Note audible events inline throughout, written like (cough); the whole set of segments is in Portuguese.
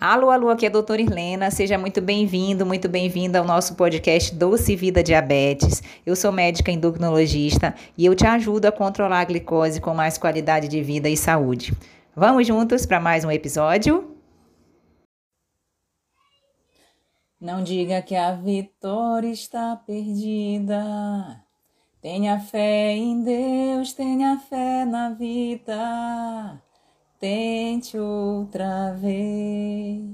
Alô, alô, aqui é a doutora Irlena. Seja muito bem-vindo, muito bem-vinda ao nosso podcast Doce Vida Diabetes. Eu sou médica endocrinologista e eu te ajudo a controlar a glicose com mais qualidade de vida e saúde. Vamos juntos para mais um episódio? Não diga que a vitória está perdida. Tenha fé em Deus, tenha fé na vida. Tente outra vez.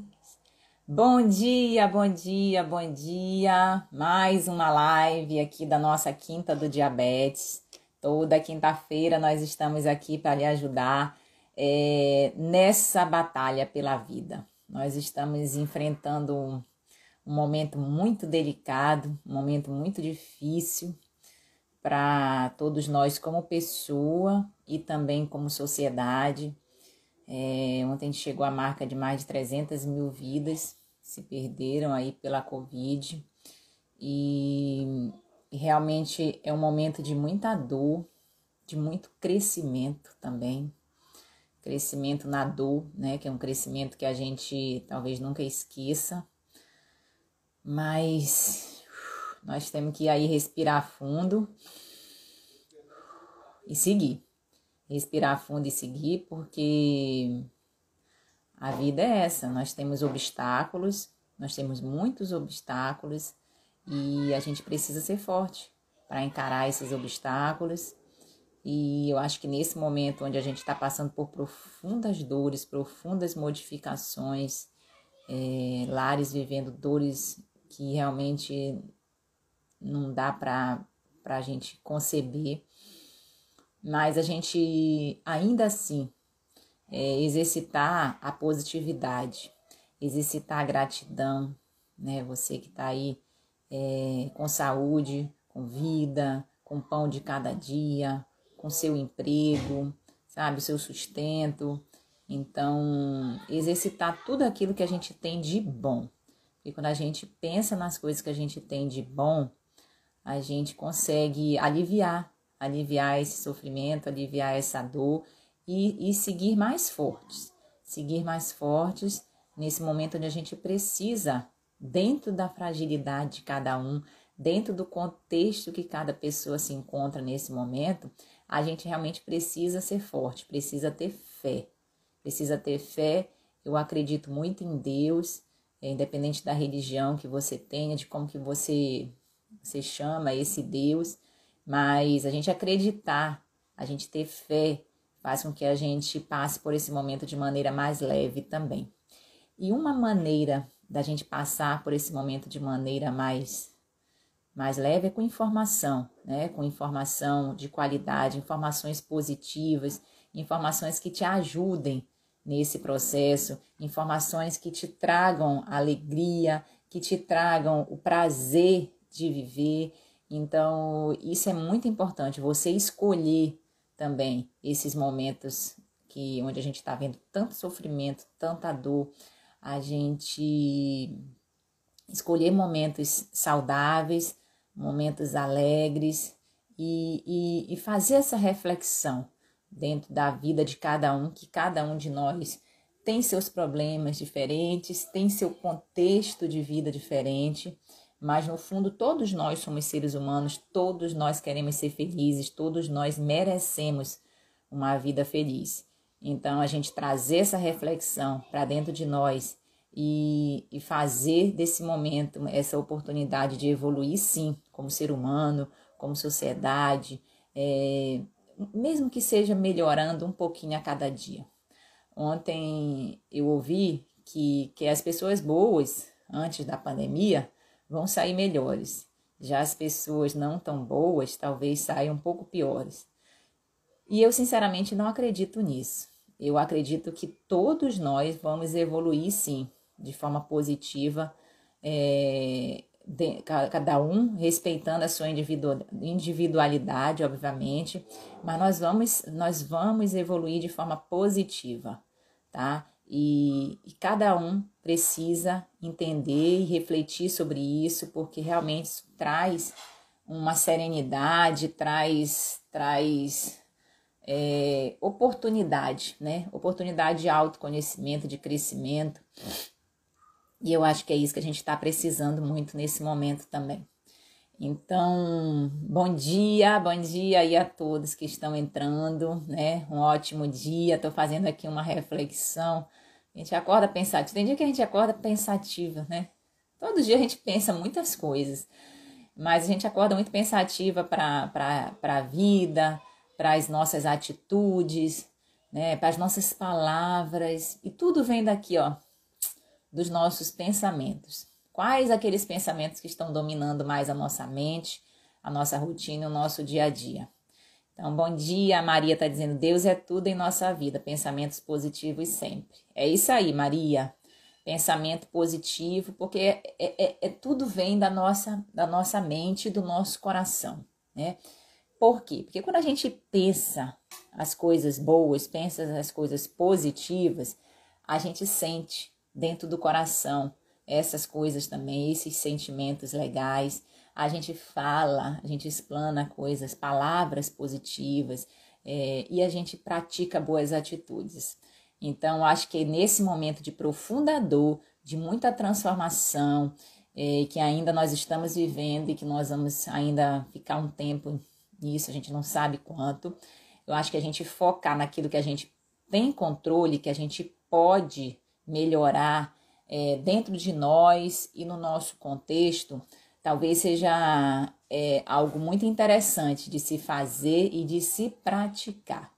Bom dia, bom dia, bom dia. Mais uma live aqui da nossa Quinta do Diabetes. Toda quinta-feira nós estamos aqui para lhe ajudar é, nessa batalha pela vida. Nós estamos enfrentando um, um momento muito delicado, um momento muito difícil para todos nós como pessoa e também como sociedade. É, ontem chegou a marca de mais de 300 mil vidas se perderam aí pela Covid e realmente é um momento de muita dor, de muito crescimento também. Crescimento na dor, né? Que é um crescimento que a gente talvez nunca esqueça. Mas nós temos que aí respirar fundo e seguir respirar fundo e seguir, porque a vida é essa. Nós temos obstáculos, nós temos muitos obstáculos e a gente precisa ser forte para encarar esses obstáculos. E eu acho que nesse momento onde a gente está passando por profundas dores, profundas modificações, é, lares vivendo dores que realmente não dá para a gente conceber, mas a gente ainda assim é, exercitar a positividade, exercitar a gratidão, né? Você que está aí é, com saúde, com vida, com pão de cada dia, com seu emprego, sabe, o seu sustento. Então, exercitar tudo aquilo que a gente tem de bom. E quando a gente pensa nas coisas que a gente tem de bom, a gente consegue aliviar aliviar esse sofrimento, aliviar essa dor e, e seguir mais fortes. Seguir mais fortes nesse momento onde a gente precisa, dentro da fragilidade de cada um, dentro do contexto que cada pessoa se encontra nesse momento, a gente realmente precisa ser forte, precisa ter fé. Precisa ter fé. Eu acredito muito em Deus, é, independente da religião que você tenha, de como que você, você chama esse Deus, mas a gente acreditar, a gente ter fé, faz com que a gente passe por esse momento de maneira mais leve também. E uma maneira da gente passar por esse momento de maneira mais mais leve é com informação, né? Com informação de qualidade, informações positivas, informações que te ajudem nesse processo, informações que te tragam alegria, que te tragam o prazer de viver então, isso é muito importante, você escolher também esses momentos que onde a gente está vendo tanto sofrimento, tanta dor, a gente escolher momentos saudáveis, momentos alegres e, e, e fazer essa reflexão dentro da vida de cada um, que cada um de nós tem seus problemas diferentes, tem seu contexto de vida diferente mas no fundo todos nós somos seres humanos, todos nós queremos ser felizes, todos nós merecemos uma vida feliz. Então a gente trazer essa reflexão para dentro de nós e, e, fazer desse momento essa oportunidade de evoluir sim, como ser humano, como sociedade, é, mesmo que seja melhorando um pouquinho a cada dia. Ontem eu ouvi que, que as pessoas boas, antes da pandemia, vão sair melhores. Já as pessoas não tão boas talvez saiam um pouco piores. E eu sinceramente não acredito nisso. Eu acredito que todos nós vamos evoluir sim, de forma positiva, é, de, cada um respeitando a sua individualidade, obviamente, mas nós vamos, nós vamos evoluir de forma positiva, tá? E, e, cada um precisa entender e refletir sobre isso, porque realmente isso traz uma serenidade, traz, traz é, oportunidade, né? Oportunidade de autoconhecimento, de crescimento. E eu acho que é isso que a gente está precisando muito nesse momento também. Então, bom dia, bom dia aí a todos que estão entrando, né? Um ótimo dia. Estou fazendo aqui uma reflexão. A gente acorda pensativo. Tem dia que a gente acorda pensativa, né? Todo dia a gente pensa muitas coisas, mas a gente acorda muito pensativa para a vida, para as nossas atitudes, né? Para as nossas palavras. E tudo vem daqui, ó, dos nossos pensamentos. Quais aqueles pensamentos que estão dominando mais a nossa mente, a nossa rotina, o nosso dia a dia? Então, bom dia, Maria está dizendo: Deus é tudo em nossa vida, pensamentos positivos sempre. É isso aí, Maria. Pensamento positivo, porque é, é, é, é tudo vem da nossa, da nossa mente do nosso coração, né? Por quê? Porque quando a gente pensa as coisas boas, pensa as coisas positivas, a gente sente dentro do coração essas coisas também, esses sentimentos legais. A gente fala, a gente explana coisas, palavras positivas é, e a gente pratica boas atitudes. Então, acho que nesse momento de profunda dor, de muita transformação, é, que ainda nós estamos vivendo e que nós vamos ainda ficar um tempo nisso, a gente não sabe quanto. Eu acho que a gente focar naquilo que a gente tem controle, que a gente pode melhorar, é, dentro de nós e no nosso contexto, talvez seja é, algo muito interessante de se fazer e de se praticar.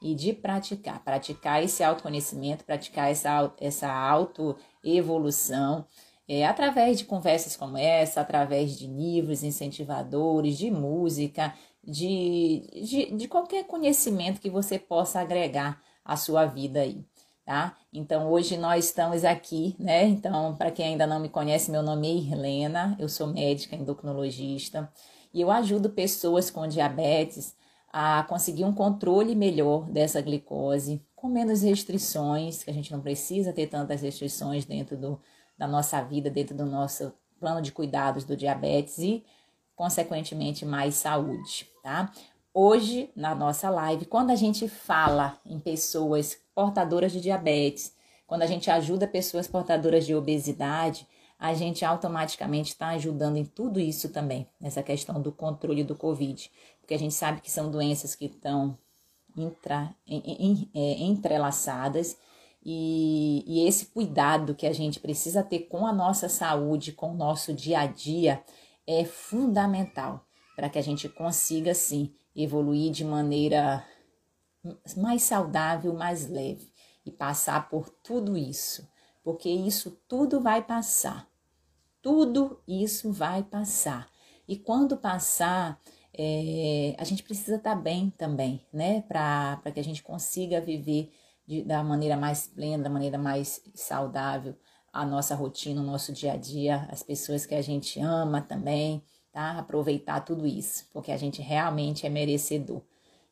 E de praticar, praticar esse autoconhecimento, praticar essa, essa autoevolução, é, através de conversas como essa, através de livros incentivadores, de música, de, de, de qualquer conhecimento que você possa agregar à sua vida aí tá? Então hoje nós estamos aqui, né? Então, para quem ainda não me conhece, meu nome é Irlena, eu sou médica endocrinologista e eu ajudo pessoas com diabetes a conseguir um controle melhor dessa glicose, com menos restrições, que a gente não precisa ter tantas restrições dentro do, da nossa vida, dentro do nosso plano de cuidados do diabetes e, consequentemente, mais saúde, tá? Hoje, na nossa live, quando a gente fala em pessoas portadoras de diabetes, quando a gente ajuda pessoas portadoras de obesidade, a gente automaticamente está ajudando em tudo isso também, nessa questão do controle do Covid, porque a gente sabe que são doenças que estão intra, é, entrelaçadas. E, e esse cuidado que a gente precisa ter com a nossa saúde, com o nosso dia a dia, é fundamental para que a gente consiga, sim, evoluir de maneira mais saudável, mais leve e passar por tudo isso, porque isso tudo vai passar. Tudo isso vai passar. E quando passar, é, a gente precisa estar tá bem também, né? Para que a gente consiga viver de, da maneira mais plena, da maneira mais saudável a nossa rotina, o nosso dia a dia, as pessoas que a gente ama também, tá? Aproveitar tudo isso, porque a gente realmente é merecedor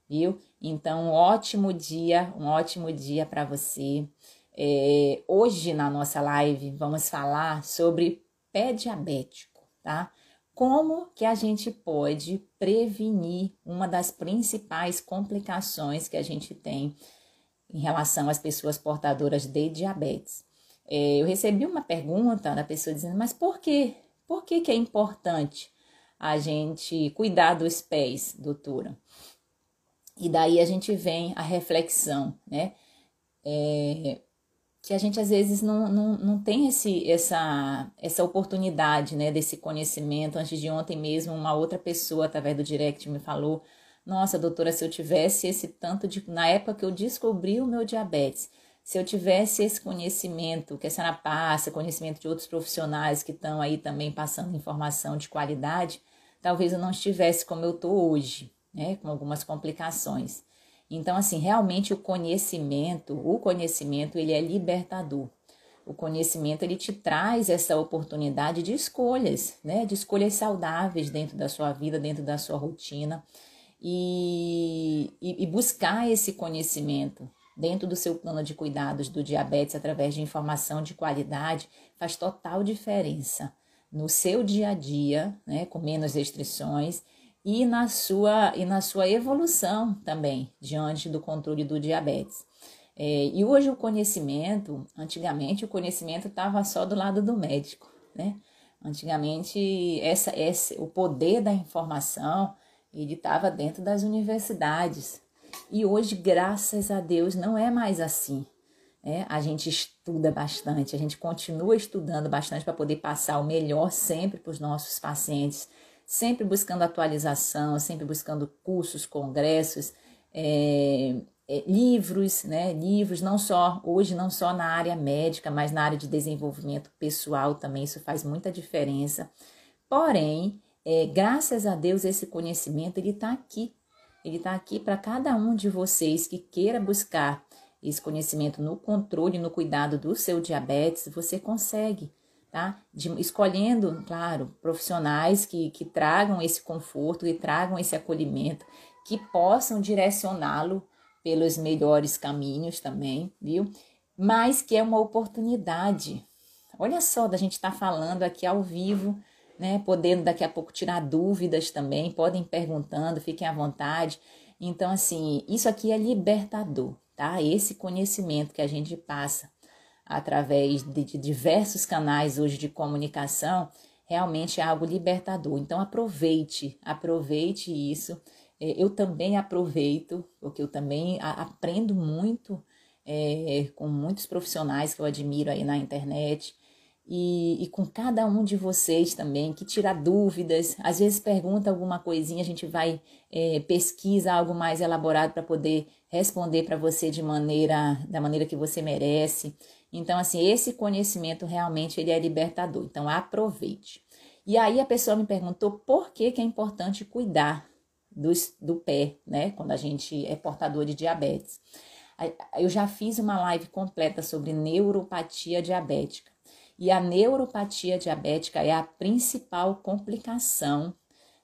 viu? Então, um ótimo dia, um ótimo dia para você. É, hoje na nossa live vamos falar sobre pé diabético, tá? Como que a gente pode prevenir uma das principais complicações que a gente tem em relação às pessoas portadoras de diabetes? É, eu recebi uma pergunta da pessoa dizendo, mas por quê? Por que, que é importante a gente cuidar dos pés, doutora? E daí a gente vem a reflexão, né? É, que a gente às vezes não, não, não tem esse, essa, essa oportunidade, né, desse conhecimento. Antes de ontem mesmo, uma outra pessoa, através do direct, me falou: Nossa, doutora, se eu tivesse esse tanto de. Na época que eu descobri o meu diabetes, se eu tivesse esse conhecimento que a senhora passa, conhecimento de outros profissionais que estão aí também passando informação de qualidade, talvez eu não estivesse como eu estou hoje né, com algumas complicações. Então, assim, realmente o conhecimento, o conhecimento, ele é libertador. O conhecimento, ele te traz essa oportunidade de escolhas, né, de escolhas saudáveis dentro da sua vida, dentro da sua rotina. E, e, e buscar esse conhecimento dentro do seu plano de cuidados do diabetes através de informação de qualidade faz total diferença no seu dia a dia, né, com menos restrições e na sua, e na sua evolução também diante do controle do diabetes. É, e hoje o conhecimento, antigamente o conhecimento estava só do lado do médico, né? Antigamente essa, essa, o poder da informação ele estava dentro das universidades. E hoje, graças a Deus, não é mais assim. É, a gente estuda bastante, a gente continua estudando bastante para poder passar o melhor sempre para os nossos pacientes, sempre buscando atualização, sempre buscando cursos, congressos, é, é, livros, né? Livros, não só, hoje, não só na área médica, mas na área de desenvolvimento pessoal também, isso faz muita diferença. Porém, é, graças a Deus, esse conhecimento ele está aqui. Ele está aqui para cada um de vocês que queira buscar esse conhecimento no controle, no cuidado do seu diabetes, você consegue, tá? De, escolhendo, claro, profissionais que, que tragam esse conforto e tragam esse acolhimento, que possam direcioná-lo pelos melhores caminhos também, viu? Mas que é uma oportunidade. Olha só, da gente estar tá falando aqui ao vivo, né? Podendo daqui a pouco tirar dúvidas também, podem perguntando, fiquem à vontade. Então, assim, isso aqui é libertador, tá? Esse conhecimento que a gente passa através de, diversos canais hoje de comunicação realmente é algo libertador. Então, aproveite, aproveite isso é, eu também aproveito, porque eu também aprendo muito é, com muitos profissionais que eu admiro aí na internet. E, e, com cada um de vocês também, que tira dúvidas, às vezes pergunta alguma coisinha, a gente vai é, pesquisa algo mais elaborado para poder responder para você de maneira da maneira que você merece. Então, assim, esse conhecimento realmente ele é libertador. Então, aproveite. E aí a pessoa me perguntou por que, que é importante cuidar do, do pé, né? Quando a gente é portador de diabetes. Eu já fiz uma live completa sobre neuropatia diabética. E a neuropatia diabética é a principal complicação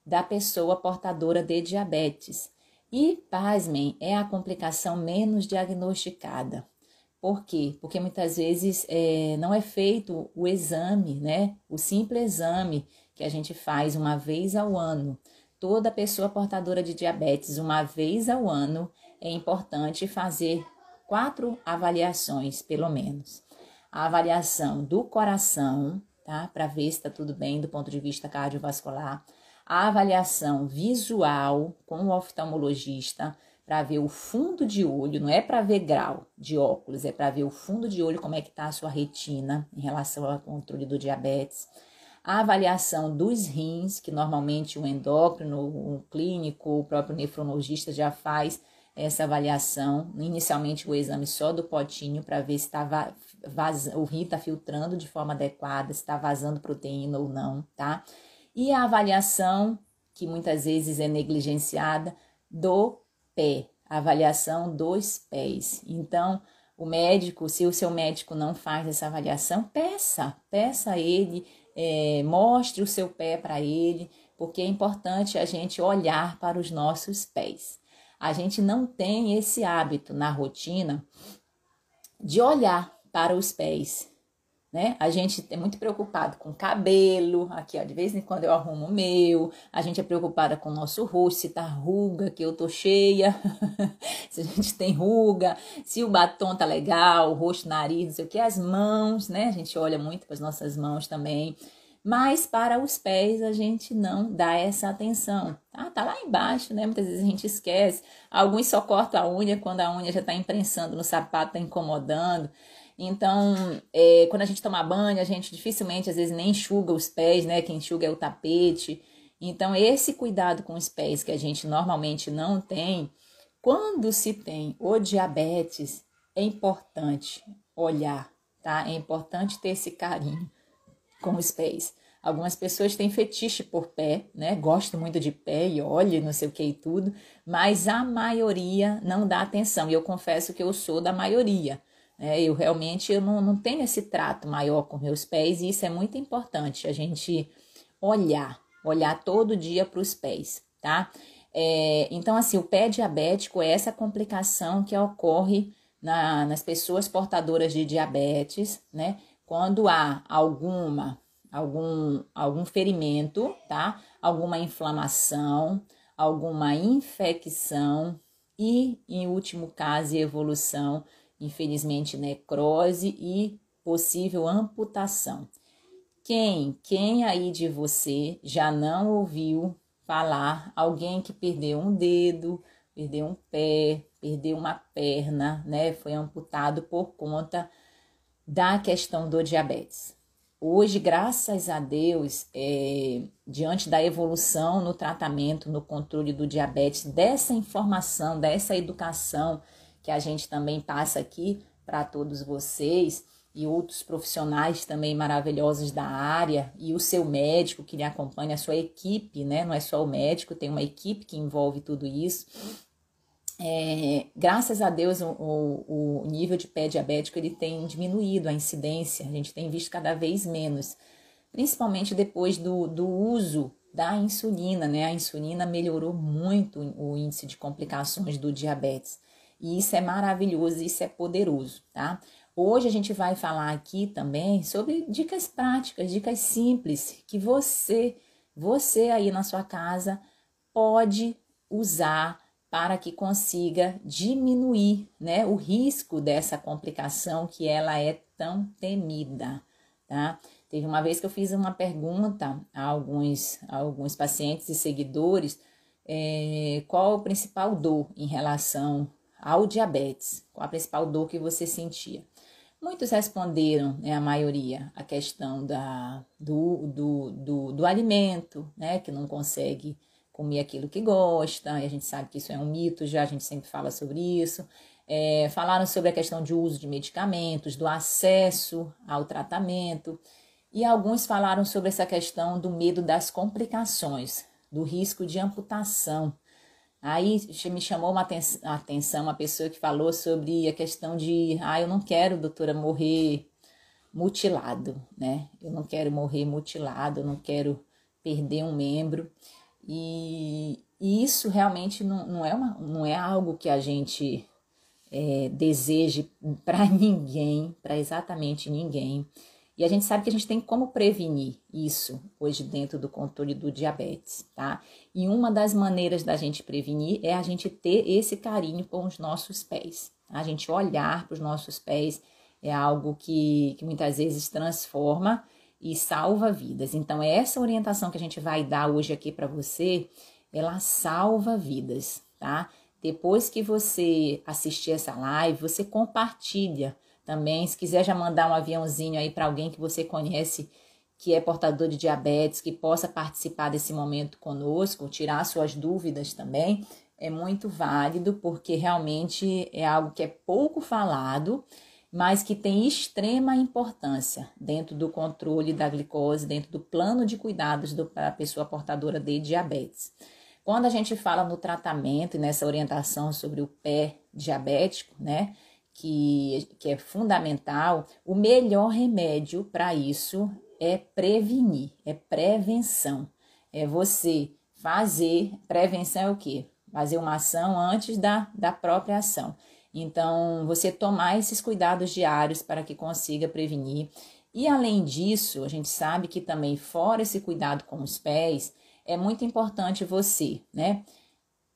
da pessoa portadora de diabetes. E, pasmem, é a complicação menos diagnosticada. Por quê? Porque muitas vezes é, não é feito o exame, né? O simples exame que a gente faz uma vez ao ano toda pessoa portadora de diabetes, uma vez ao ano, é importante fazer quatro avaliações, pelo menos. A avaliação do coração, tá? Para ver se está tudo bem do ponto de vista cardiovascular. A avaliação visual com o oftalmologista, para ver o fundo de olho, não é para ver grau de óculos, é para ver o fundo de olho, como é que está a sua retina em relação ao controle do diabetes a avaliação dos rins, que normalmente o endócrino, o clínico, o próprio nefrologista já faz essa avaliação, inicialmente o exame só do potinho para ver se tá o rim está filtrando de forma adequada, se está vazando proteína ou não, tá? E a avaliação, que muitas vezes é negligenciada, do pé, avaliação dos pés. Então, o médico, se o seu médico não faz essa avaliação, peça, peça a ele é, mostre o seu pé para ele, porque é importante a gente olhar para os nossos pés. A gente não tem esse hábito na rotina de olhar para os pés né? A gente é muito preocupado com cabelo, aqui ó, de vez em quando eu arrumo o meu, a gente é preocupada com o nosso rosto, se tá ruga, que eu tô cheia, (laughs) se a gente tem ruga, se o batom tá legal, o rosto, nariz, não sei o que, as mãos, né? A gente olha muito para as nossas mãos também. Mas para os pés a gente não dá essa atenção. Ah, tá lá embaixo, né? Muitas vezes a gente esquece. Alguns só cortam a unha quando a unha já está imprensando no sapato, tá incomodando. Então, é, quando a gente toma banho, a gente dificilmente, às vezes, nem enxuga os pés, né? Quem enxuga é o tapete. Então, esse cuidado com os pés que a gente normalmente não tem, quando se tem o diabetes, é importante olhar, tá? É importante ter esse carinho com os pés. Algumas pessoas têm fetiche por pé, né? Gostam muito de pé e olha, não sei o que e tudo, mas a maioria não dá atenção. E eu confesso que eu sou da maioria. É, eu realmente eu não, não tenho esse trato maior com meus pés e isso é muito importante, a gente olhar, olhar todo dia para os pés, tá? É, então, assim, o pé diabético é essa complicação que ocorre na, nas pessoas portadoras de diabetes, né? Quando há alguma, algum, algum ferimento, tá? Alguma inflamação, alguma infecção e, em último caso, evolução infelizmente, necrose e possível amputação. Quem, quem aí de você já não ouviu falar alguém que perdeu um dedo, perdeu um pé, perdeu uma perna, né? Foi amputado por conta da questão do diabetes. Hoje, graças a Deus, é, diante da evolução no tratamento, no controle do diabetes, dessa informação, dessa educação que a gente também passa aqui para todos vocês e outros profissionais também maravilhosos da área e o seu médico que lhe acompanha, a sua equipe, né? Não é só o médico, tem uma equipe que envolve tudo isso. É, graças a Deus o, o, o, nível de pé diabético ele tem diminuído a incidência, a gente tem visto cada vez menos, principalmente depois do, do uso da insulina, né? A insulina melhorou muito o índice de complicações do diabetes. E isso é maravilhoso, isso é poderoso, tá? Hoje a gente vai falar aqui também sobre dicas práticas, dicas simples que você, você aí na sua casa pode usar para que consiga diminuir, né, o risco dessa complicação que ela é tão temida, tá? Teve uma vez que eu fiz uma pergunta a alguns, a alguns pacientes e seguidores é, qual o principal dor em relação ao diabetes, qual a principal dor que você sentia. Muitos responderam, né, a maioria, a questão da, do, do, do, do alimento, né, que não consegue comer aquilo que gosta, e a gente sabe que isso é um mito, já a gente sempre fala sobre isso. É, falaram sobre a questão de uso de medicamentos, do acesso ao tratamento, e alguns falaram sobre essa questão do medo das complicações, do risco de amputação. Aí me chamou uma atenção uma pessoa que falou sobre a questão de, ah, eu não quero, doutora, morrer mutilado, né? Eu não quero morrer mutilado, eu não quero perder um membro. E, e isso realmente não, não, é uma, não é algo que a gente é, deseje para (laughs) ninguém, para exatamente ninguém. E a gente sabe que a gente tem como prevenir isso hoje dentro do controle do diabetes, tá? E uma das maneiras da gente prevenir é a gente ter esse carinho com os nossos pés. Tá? A gente olhar para os nossos pés é algo que, que muitas vezes transforma e salva vidas. Então, essa orientação que a gente vai dar hoje aqui para você, ela salva vidas, tá? Depois que você assistir essa live, você compartilha também. Se quiser já mandar um aviãozinho aí para alguém que você conhece que é portador de diabetes, que possa participar desse momento conosco, tirar suas dúvidas também, é muito válido, porque realmente é algo que é pouco falado mas que tem extrema importância dentro do controle da glicose, dentro do plano de cuidados da pessoa portadora de diabetes. Quando a gente fala no tratamento e nessa orientação sobre o pé diabético, né, que, que é fundamental, o melhor remédio para isso é prevenir, é prevenção. É você fazer, prevenção é o quê? Fazer uma ação antes da, da própria ação. Então, você tomar esses cuidados diários para que consiga prevenir. E além disso, a gente sabe que também, fora esse cuidado com os pés, é muito importante você, né?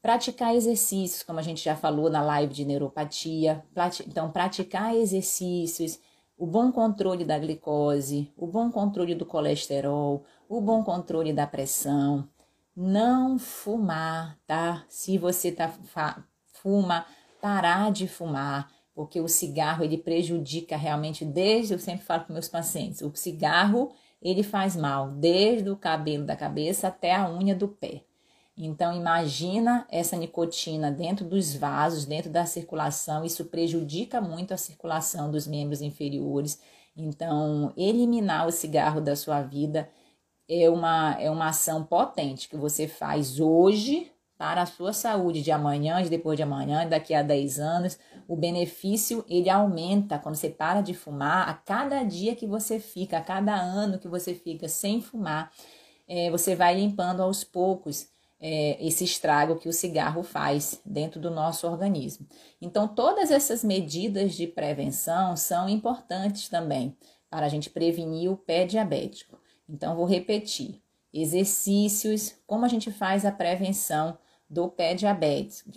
Praticar exercícios, como a gente já falou na live de neuropatia. Então, praticar exercícios, o bom controle da glicose, o bom controle do colesterol, o bom controle da pressão. Não fumar, tá? Se você tá fuma, parar de fumar, porque o cigarro ele prejudica realmente desde eu sempre falo para meus pacientes, o cigarro ele faz mal desde o cabelo da cabeça até a unha do pé. Então imagina essa nicotina dentro dos vasos, dentro da circulação, isso prejudica muito a circulação dos membros inferiores. Então, eliminar o cigarro da sua vida é uma, é uma ação potente que você faz hoje para a sua saúde de amanhã, de depois de amanhã, daqui a 10 anos. O benefício ele aumenta quando você para de fumar. A cada dia que você fica, a cada ano que você fica sem fumar, é, você vai limpando aos poucos é, esse estrago que o cigarro faz dentro do nosso organismo. Então, todas essas medidas de prevenção são importantes também para a gente prevenir o pé diabético. Então, vou repetir: exercícios, como a gente faz a prevenção do pé diabético,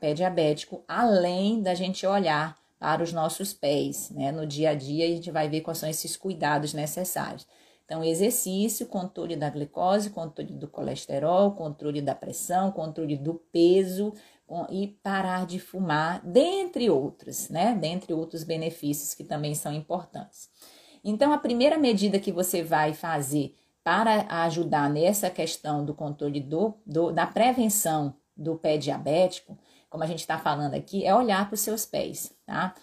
pé diabético, além da gente olhar para os nossos pés, né? No dia a dia a gente vai ver quais são esses cuidados necessários. Então, exercício, controle da glicose, controle do colesterol, controle da pressão, controle do peso e parar de fumar, dentre outros, né? Dentre outros benefícios que também são importantes. Então, a primeira medida que você vai fazer para ajudar nessa questão do controle do, do da prevenção do pé diabético, como a gente está falando aqui, é olhar para os seus pés, tá?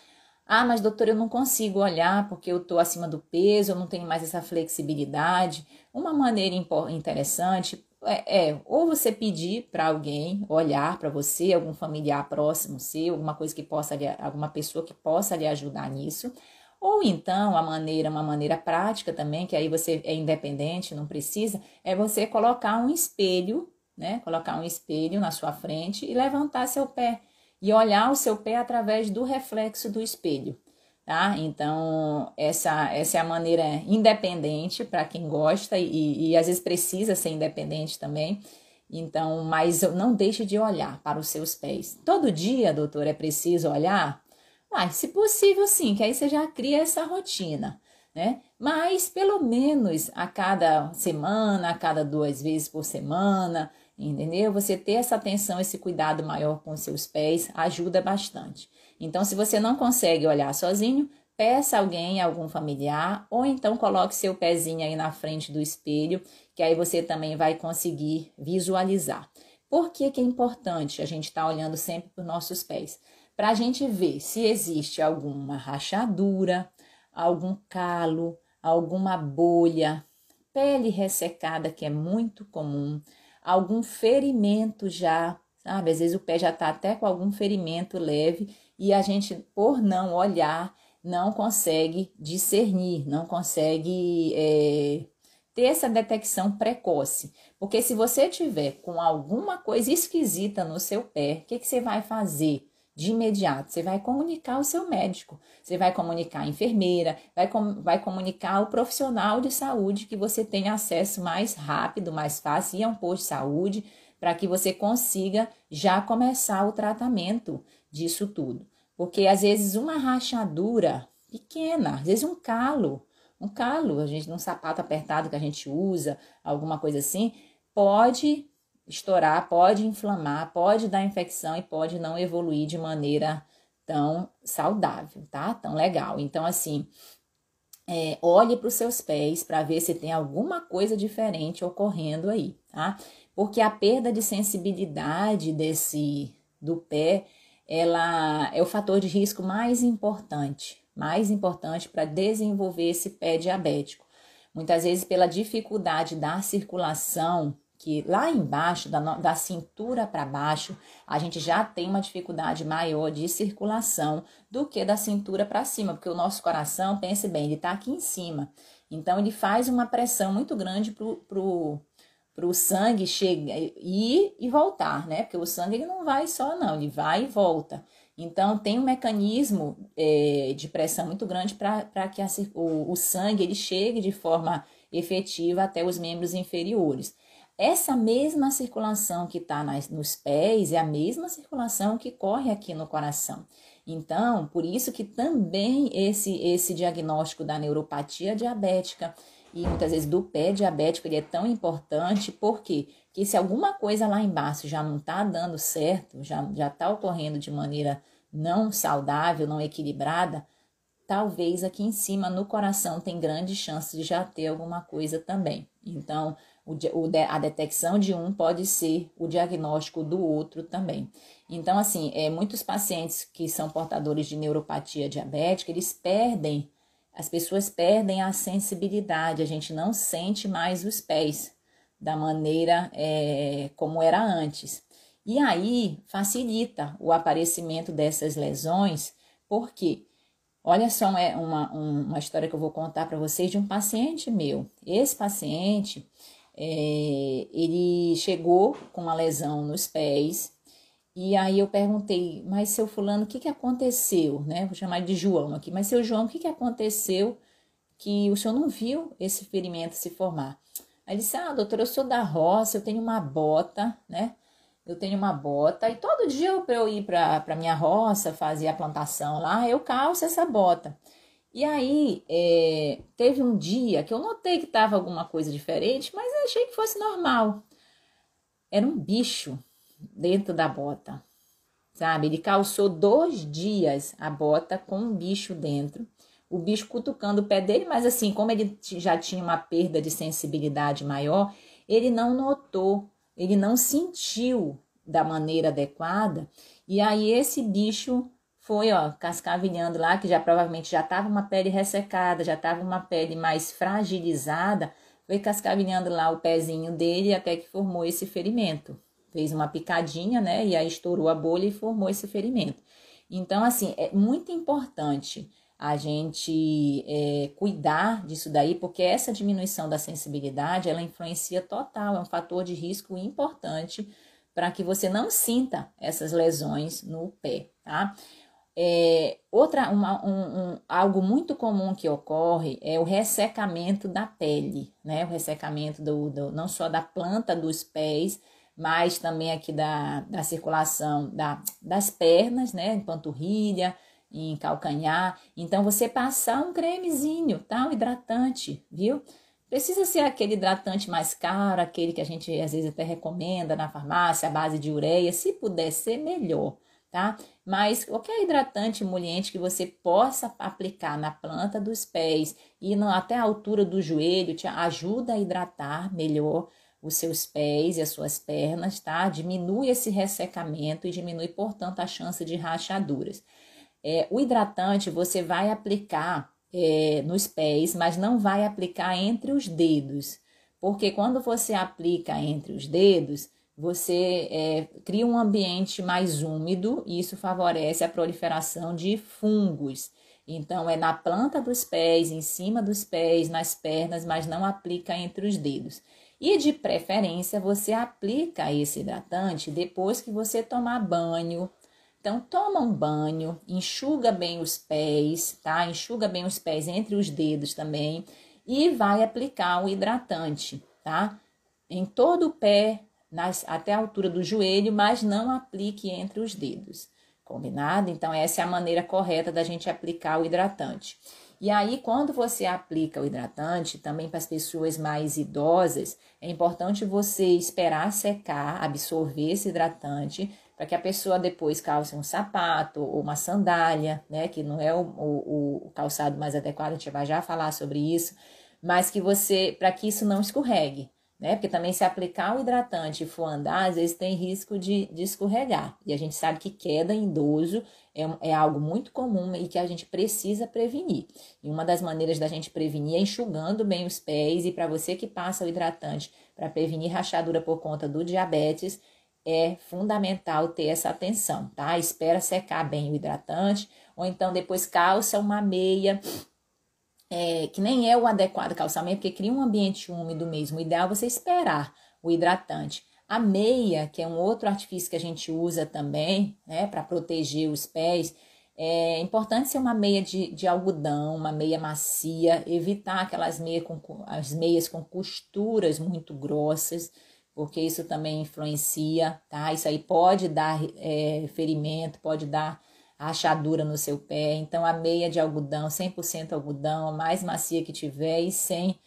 Ah, mas doutor, eu não consigo olhar porque eu estou acima do peso, eu não tenho mais essa flexibilidade. Uma maneira interessante é, é ou você pedir para alguém olhar para você, algum familiar próximo seu, alguma coisa que possa, alguma pessoa que possa lhe ajudar nisso. Ou então, a maneira, uma maneira prática também, que aí você é independente, não precisa, é você colocar um espelho, né? Colocar um espelho na sua frente e levantar seu pé e olhar o seu pé através do reflexo do espelho, tá? Então, essa, essa é a maneira independente para quem gosta e, e às vezes precisa ser independente também. Então, mas não deixe de olhar para os seus pés. Todo dia, doutor, é preciso olhar? Mas, se possível, sim, que aí você já cria essa rotina, né? Mas, pelo menos a cada semana, a cada duas vezes por semana, entendeu? Você ter essa atenção, esse cuidado maior com seus pés ajuda bastante. Então, se você não consegue olhar sozinho, peça alguém, algum familiar, ou então coloque seu pezinho aí na frente do espelho, que aí você também vai conseguir visualizar. Por que, que é importante a gente estar tá olhando sempre para os nossos pés? Para a gente ver se existe alguma rachadura, algum calo, alguma bolha, pele ressecada, que é muito comum, algum ferimento já, sabe? Às vezes o pé já está até com algum ferimento leve e a gente, por não olhar, não consegue discernir, não consegue é, ter essa detecção precoce. Porque se você tiver com alguma coisa esquisita no seu pé, o que, que você vai fazer? De imediato. Você vai comunicar ao seu médico, você vai comunicar a enfermeira, vai, com, vai comunicar o profissional de saúde que você tenha acesso mais rápido, mais fácil, ir a um posto de saúde, para que você consiga já começar o tratamento disso tudo. Porque às vezes uma rachadura pequena, às vezes um calo, um calo, a gente num sapato apertado que a gente usa, alguma coisa assim, pode estourar, pode inflamar, pode dar infecção e pode não evoluir de maneira tão saudável, tá? Tão legal. Então, assim, é, olhe para os seus pés para ver se tem alguma coisa diferente ocorrendo aí, tá? Porque a perda de sensibilidade desse do pé, ela é o fator de risco mais importante, mais importante para desenvolver esse pé diabético. Muitas vezes pela dificuldade da circulação que lá embaixo, da, da cintura para baixo, a gente já tem uma dificuldade maior de circulação do que da cintura para cima, porque o nosso coração, pense bem, ele está aqui em cima. Então, ele faz uma pressão muito grande para pro, pro sangue chegar, ir e voltar, né? Porque o sangue ele não vai só, não, ele vai e volta. Então, tem um mecanismo é, de pressão muito grande para que a, o, o sangue ele chegue de forma efetiva até os membros inferiores. Essa mesma circulação que está nos pés é a mesma circulação que corre aqui no coração. Então, por isso que também esse, esse diagnóstico da neuropatia diabética e muitas vezes do pé diabético ele é tão importante, porque que se alguma coisa lá embaixo já não está dando certo, já está ocorrendo de maneira não saudável, não equilibrada, talvez aqui em cima no coração tem grande chance de já ter alguma coisa também. Então, a detecção de um pode ser o diagnóstico do outro também. Então, assim, é, muitos pacientes que são portadores de neuropatia diabética, eles perdem, as pessoas perdem a sensibilidade, a gente não sente mais os pés da maneira é, como era antes. E aí facilita o aparecimento dessas lesões, porque olha só é uma, uma história que eu vou contar para vocês de um paciente meu. Esse paciente é, ele chegou com uma lesão nos pés, e aí eu perguntei, mas seu fulano, o que, que aconteceu, né? Vou chamar de João aqui, mas seu João, o que, que aconteceu que o senhor não viu esse ferimento se formar? Aí ele disse, ah, doutor, eu sou da roça, eu tenho uma bota, né? eu tenho uma bota e todo dia para eu ir para minha roça fazer a plantação lá, eu calço essa bota. E aí, é, teve um dia que eu notei que estava alguma coisa diferente, mas achei que fosse normal. Era um bicho dentro da bota, sabe? Ele calçou dois dias a bota com um bicho dentro, o bicho cutucando o pé dele, mas assim, como ele já tinha uma perda de sensibilidade maior, ele não notou, ele não sentiu da maneira adequada, e aí esse bicho foi, ó, cascavilhando lá, que já provavelmente já estava uma pele ressecada, já estava uma pele mais fragilizada, foi cascavilhando lá o pezinho dele até que formou esse ferimento. Fez uma picadinha, né? E aí estourou a bolha e formou esse ferimento. Então, assim, é muito importante a gente é, cuidar disso daí, porque essa diminuição da sensibilidade, ela influencia total, é um fator de risco importante para que você não sinta essas lesões no pé, tá? É, outra, uma, um, um, algo muito comum que ocorre é o ressecamento da pele, né? O ressecamento do, do, não só da planta dos pés, mas também aqui da, da circulação da, das pernas, né? Em panturrilha, em calcanhar. Então, você passar um cremezinho, tá? Um hidratante, viu? Precisa ser aquele hidratante mais caro, aquele que a gente às vezes até recomenda na farmácia, a base de ureia. Se puder ser, melhor tá? Mas qualquer hidratante emoliente que você possa aplicar na planta dos pés e no, até a altura do joelho te ajuda a hidratar melhor os seus pés e as suas pernas, tá? Diminui esse ressecamento e diminui, portanto, a chance de rachaduras. É, o hidratante você vai aplicar é, nos pés, mas não vai aplicar entre os dedos, porque quando você aplica entre os dedos, você é, cria um ambiente mais úmido e isso favorece a proliferação de fungos. Então, é na planta dos pés, em cima dos pés, nas pernas, mas não aplica entre os dedos. E de preferência, você aplica esse hidratante depois que você tomar banho. Então, toma um banho, enxuga bem os pés, tá? Enxuga bem os pés entre os dedos também e vai aplicar o hidratante, tá? Em todo o pé, nas, até a altura do joelho, mas não aplique entre os dedos. Combinado? Então, essa é a maneira correta da gente aplicar o hidratante. E aí, quando você aplica o hidratante, também para as pessoas mais idosas, é importante você esperar secar, absorver esse hidratante, para que a pessoa depois calce um sapato ou uma sandália, né? Que não é o, o, o calçado mais adequado, a gente vai já falar sobre isso, mas que você, para que isso não escorregue né? Porque também se aplicar o hidratante e for andar, às vezes tem risco de, de escorregar. E a gente sabe que queda em idoso é, é algo muito comum e que a gente precisa prevenir. E uma das maneiras da gente prevenir é enxugando bem os pés. E para você que passa o hidratante para prevenir rachadura por conta do diabetes, é fundamental ter essa atenção, tá? Espera secar bem o hidratante, ou então depois calça uma meia é, que nem é o adequado calçamento, porque cria um ambiente úmido mesmo. O ideal é você esperar o hidratante. A meia, que é um outro artifício que a gente usa também, né, para proteger os pés, é importante ser uma meia de, de algodão, uma meia macia, evitar aquelas meias com, as meias com costuras muito grossas, porque isso também influencia, tá? Isso aí pode dar é, ferimento, pode dar rachadura no seu pé. Então, a meia de algodão, 100% algodão, a mais macia que tiver e sem,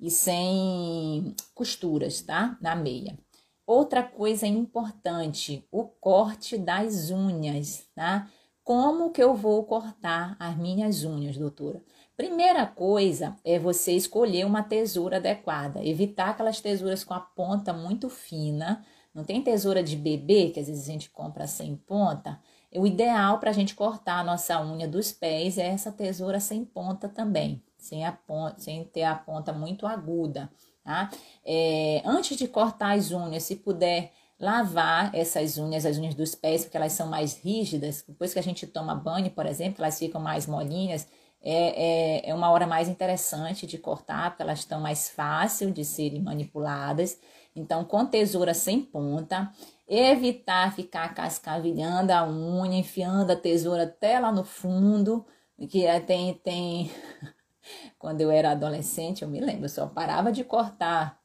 e sem costuras, tá? Na meia. Outra coisa importante, o corte das unhas, tá? Como que eu vou cortar as minhas unhas, doutora? Primeira coisa é você escolher uma tesoura adequada, evitar aquelas tesouras com a ponta muito fina. Não tem tesoura de bebê, que às vezes a gente compra sem ponta? O ideal para a gente cortar a nossa unha dos pés é essa tesoura sem ponta também, sem, a ponta, sem ter a ponta muito aguda, tá? É, antes de cortar as unhas, se puder lavar essas unhas, as unhas dos pés, porque elas são mais rígidas, depois que a gente toma banho, por exemplo, elas ficam mais molinhas, é, é, é uma hora mais interessante de cortar, porque elas estão mais fácil de serem manipuladas. Então, com tesoura sem ponta, evitar ficar cascavilhando a unha, enfiando a tesoura até lá no fundo, que é, tem, tem... (laughs) Quando eu era adolescente, eu me lembro, eu só parava de cortar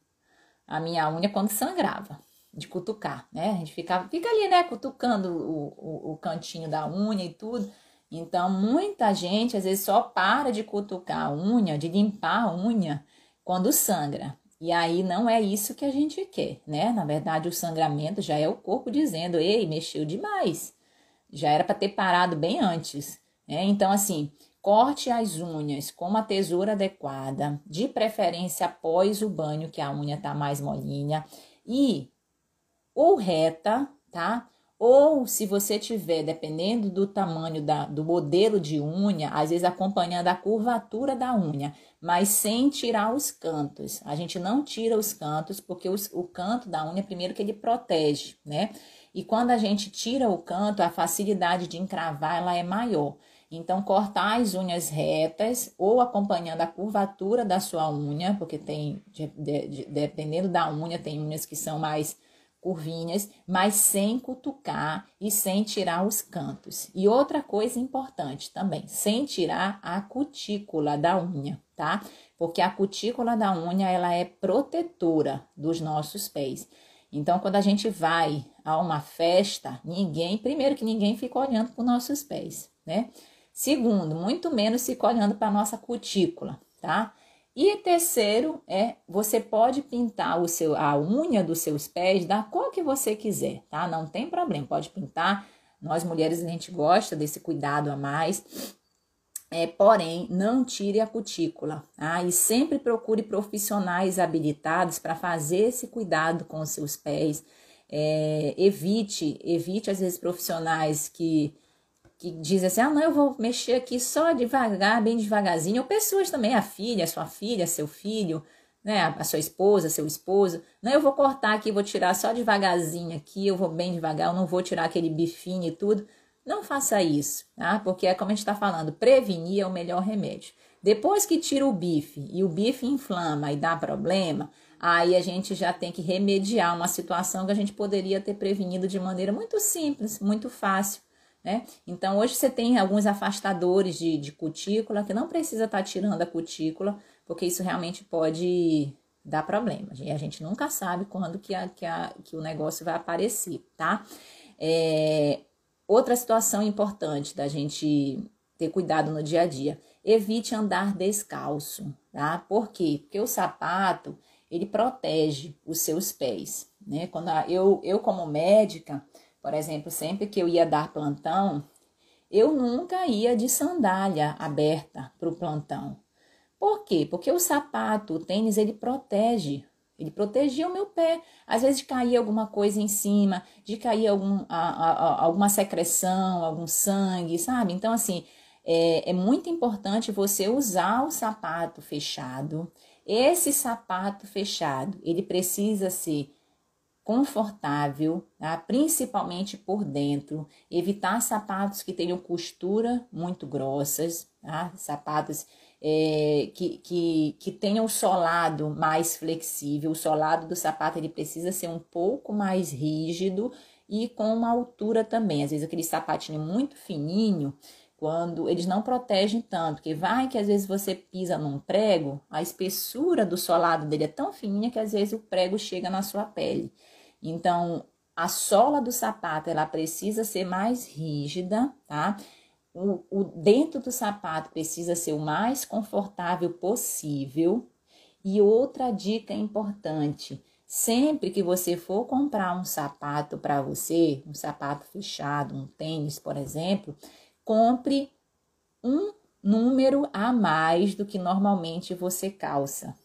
a minha unha quando sangrava. de cutucar, né? A gente fica, fica ali, né, cutucando o, o, o cantinho da unha e tudo. Então, muita gente às vezes só para de cutucar a unha, de limpar a unha quando sangra. E aí não é isso que a gente quer, né? Na verdade, o sangramento já é o corpo dizendo: "Ei, mexeu demais". Já era para ter parado bem antes, né? Então, assim, corte as unhas com uma tesoura adequada, de preferência após o banho, que a unha tá mais molinha, e ou reta, tá? Ou se você tiver, dependendo do tamanho da, do modelo de unha, às vezes acompanhando a curvatura da unha, mas sem tirar os cantos. A gente não tira os cantos, porque os, o canto da unha, primeiro que ele protege, né? E quando a gente tira o canto, a facilidade de encravar ela é maior. Então, cortar as unhas retas ou acompanhando a curvatura da sua unha, porque tem, de, de, dependendo da unha, tem unhas que são mais curvinhas, mas sem cutucar e sem tirar os cantos. E outra coisa importante também, sem tirar a cutícula da unha, tá? Porque a cutícula da unha, ela é protetora dos nossos pés. Então, quando a gente vai a uma festa, ninguém, primeiro que ninguém fica olhando para os nossos pés, né? Segundo, muito menos fica olhando para a nossa cutícula, tá? E terceiro é você pode pintar o seu a unha dos seus pés da cor que você quiser, tá? Não tem problema, pode pintar. Nós mulheres a gente gosta desse cuidado a mais. É, porém, não tire a cutícula, tá? E sempre procure profissionais habilitados para fazer esse cuidado com os seus pés. É, evite, evite às vezes profissionais que que dizem assim: ah, não, eu vou mexer aqui só devagar, bem devagarzinho. Ou pessoas também, a filha, a sua filha, seu filho, né, a sua esposa, seu esposo. Não, eu vou cortar aqui, vou tirar só devagarzinho aqui, eu vou bem devagar, eu não vou tirar aquele bifinho e tudo. Não faça isso, tá? Porque é como a gente está falando, prevenir é o melhor remédio. Depois que tira o bife e o bife inflama e dá problema, aí a gente já tem que remediar uma situação que a gente poderia ter prevenido de maneira muito simples, muito fácil né? Então, hoje você tem alguns afastadores de, de cutícula que não precisa estar tá tirando a cutícula, porque isso realmente pode dar problema. E a gente nunca sabe quando que, a, que, a, que o negócio vai aparecer, tá? É, outra situação importante da gente ter cuidado no dia a dia. Evite andar descalço, tá? Por quê? Porque o sapato, ele protege os seus pés, né? Quando a, eu, eu como médica, por exemplo, sempre que eu ia dar plantão, eu nunca ia de sandália aberta para o plantão. Por quê? Porque o sapato, o tênis, ele protege. Ele protegia o meu pé. Às vezes cair alguma coisa em cima, de cair algum, a, a, alguma secreção, algum sangue, sabe? Então, assim, é, é muito importante você usar o sapato fechado. Esse sapato fechado, ele precisa ser confortável, tá? principalmente por dentro. Evitar sapatos que tenham costura muito grossas, tá? sapatos é, que, que, que tenham solado mais flexível. O solado do sapato ele precisa ser um pouco mais rígido e com uma altura também. Às vezes aquele sapatinho muito fininho, quando eles não protegem tanto, que vai que às vezes você pisa num prego, a espessura do solado dele é tão fininha que às vezes o prego chega na sua pele. Então, a sola do sapato ela precisa ser mais rígida, tá? O, o dentro do sapato precisa ser o mais confortável possível. E outra dica importante: sempre que você for comprar um sapato para você, um sapato fechado, um tênis, por exemplo, compre um número a mais do que normalmente você calça.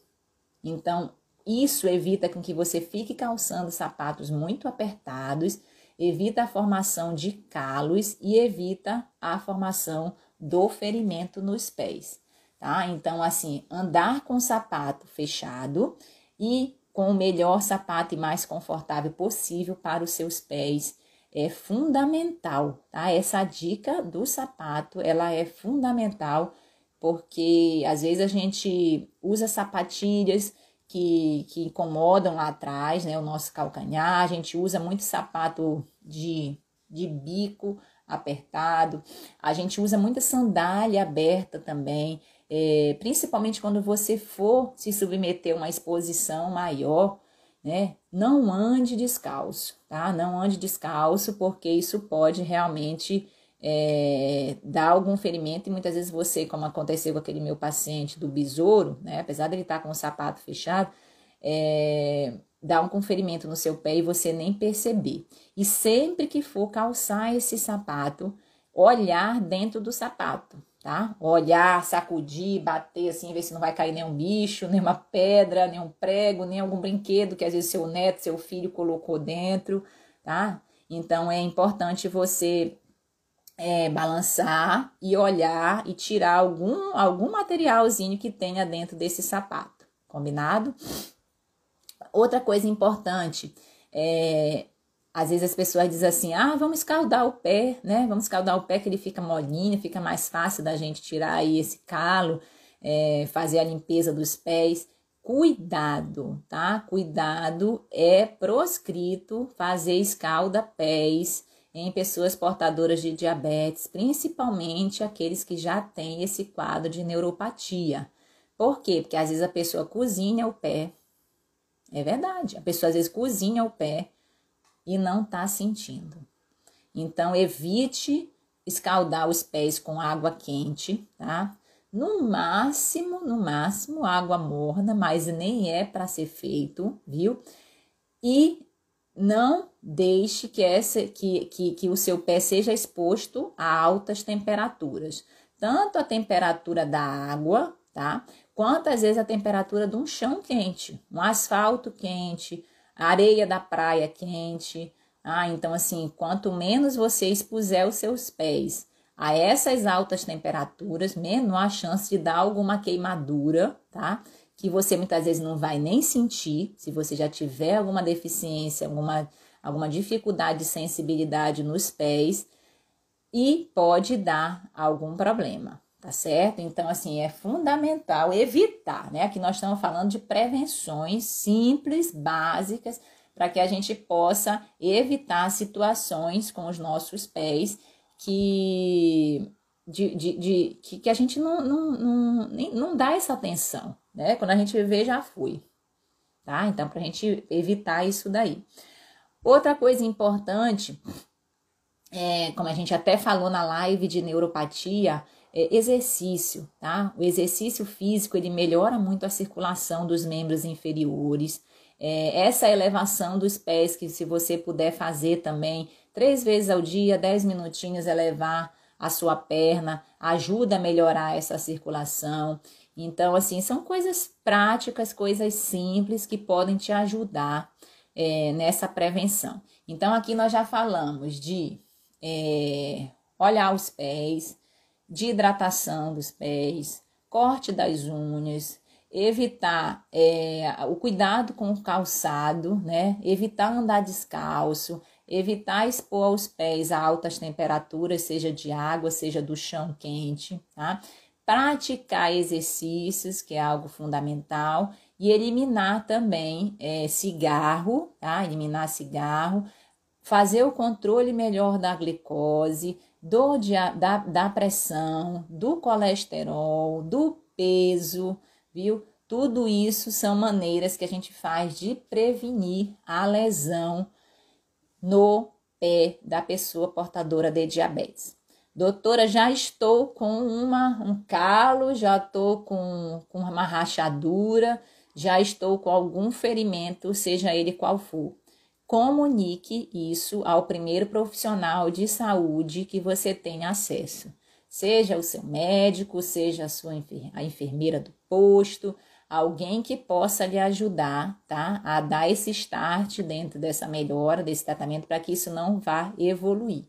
Então, isso evita com que você fique calçando sapatos muito apertados, evita a formação de calos e evita a formação do ferimento nos pés, tá? Então, assim, andar com o sapato fechado e com o melhor sapato e mais confortável possível para os seus pés é fundamental, tá? Essa dica do sapato, ela é fundamental porque às vezes a gente usa sapatilhas que, que incomodam lá atrás, né? O nosso calcanhar. A gente usa muito sapato de, de bico apertado. A gente usa muita sandália aberta também. É, principalmente quando você for se submeter a uma exposição maior. né? Não ande descalço, tá? Não ande descalço, porque isso pode realmente é, dar algum ferimento e muitas vezes você, como aconteceu com aquele meu paciente do besouro, né? Apesar dele estar tá com o sapato fechado, é, dá um conferimento no seu pé e você nem perceber. E sempre que for calçar esse sapato, olhar dentro do sapato, tá? Olhar, sacudir, bater assim, ver se não vai cair nenhum bicho, nenhuma pedra, nenhum prego, nem algum brinquedo que às vezes seu neto, seu filho colocou dentro, tá? Então é importante você é, balançar e olhar e tirar algum, algum materialzinho que tenha dentro desse sapato, combinado? Outra coisa importante é às vezes as pessoas dizem assim: ah, vamos escaldar o pé, né? Vamos escaldar o pé que ele fica molinho, fica mais fácil da gente tirar aí esse calo, é, fazer a limpeza dos pés. Cuidado, tá? Cuidado, é proscrito fazer escalda-pés em pessoas portadoras de diabetes, principalmente aqueles que já têm esse quadro de neuropatia. Por quê? Porque às vezes a pessoa cozinha o pé. É verdade. A pessoa às vezes cozinha o pé e não está sentindo. Então, evite escaldar os pés com água quente, tá? No máximo, no máximo, água morna, mas nem é para ser feito, viu? E não deixe que, essa, que, que, que o seu pé seja exposto a altas temperaturas. Tanto a temperatura da água, tá? Quanto às vezes a temperatura de um chão quente, um asfalto quente, areia da praia quente. Ah, então assim, quanto menos você expuser os seus pés a essas altas temperaturas, menor a chance de dar alguma queimadura, tá? Que você muitas vezes não vai nem sentir, se você já tiver alguma deficiência, alguma, alguma dificuldade de sensibilidade nos pés, e pode dar algum problema tá certo? Então, assim, é fundamental evitar, né? Aqui nós estamos falando de prevenções simples, básicas, para que a gente possa evitar situações com os nossos pés que, de, de, de que, que, a gente não, não, não, nem, não dá essa atenção, né? Quando a gente vê, já foi, tá? Então, para a gente evitar isso daí. Outra coisa importante, é, como a gente até falou na live de neuropatia, é, exercício, tá? O exercício físico ele melhora muito a circulação dos membros inferiores. É, essa elevação dos pés, que se você puder fazer também três vezes ao dia, dez minutinhos, elevar a sua perna, ajuda a melhorar essa circulação. Então, assim, são coisas práticas, coisas simples que podem te ajudar é, nessa prevenção. Então, aqui nós já falamos de é, olhar os pés, de hidratação dos pés, corte das unhas, evitar é, o cuidado com o calçado, né? Evitar andar descalço, evitar expor os pés a altas temperaturas, seja de água, seja do chão quente, tá? Praticar exercícios, que é algo fundamental, e eliminar também é, cigarro, tá? Eliminar cigarro, fazer o controle melhor da glicose, do, da, da pressão, do colesterol, do peso, viu? Tudo isso são maneiras que a gente faz de prevenir a lesão no pé da pessoa portadora de diabetes. Doutora, já estou com uma, um calo, já estou com, com uma rachadura, já estou com algum ferimento, seja ele qual for comunique isso ao primeiro profissional de saúde que você tem acesso. Seja o seu médico, seja a sua a enfermeira do posto, alguém que possa lhe ajudar, tá? A dar esse start dentro dessa melhora, desse tratamento, para que isso não vá evoluir.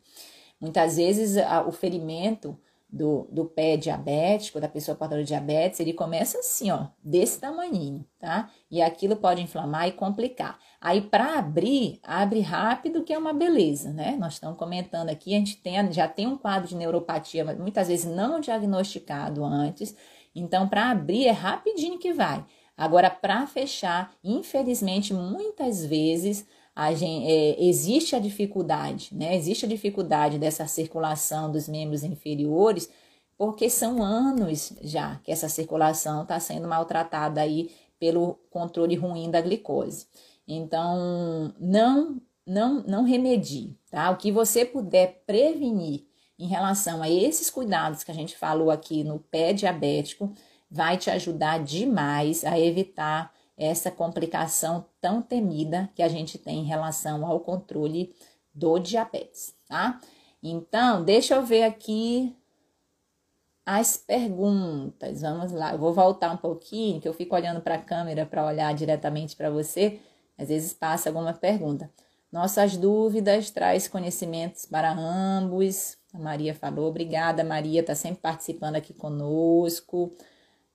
Muitas vezes a, o ferimento do, do pé diabético, da pessoa portadora de diabetes, ele começa assim, ó, desse tamanho, tá? E aquilo pode inflamar e complicar. Aí, para abrir, abre rápido, que é uma beleza, né? Nós estamos comentando aqui, a gente tem, já tem um quadro de neuropatia, muitas vezes não diagnosticado antes, então, para abrir é rapidinho que vai. Agora, para fechar, infelizmente, muitas vezes a gente, é, existe a dificuldade, né? Existe a dificuldade dessa circulação dos membros inferiores, porque são anos já que essa circulação está sendo maltratada aí pelo controle ruim da glicose. Então, não, não, não remedie, tá? O que você puder prevenir em relação a esses cuidados que a gente falou aqui no pé diabético, vai te ajudar demais a evitar essa complicação tão temida que a gente tem em relação ao controle do diabetes, tá? Então, deixa eu ver aqui as perguntas. Vamos lá, eu vou voltar um pouquinho, que eu fico olhando para a câmera para olhar diretamente para você. Às vezes passa alguma pergunta. Nossas dúvidas traz conhecimentos para ambos. A Maria falou, obrigada, Maria, está sempre participando aqui conosco.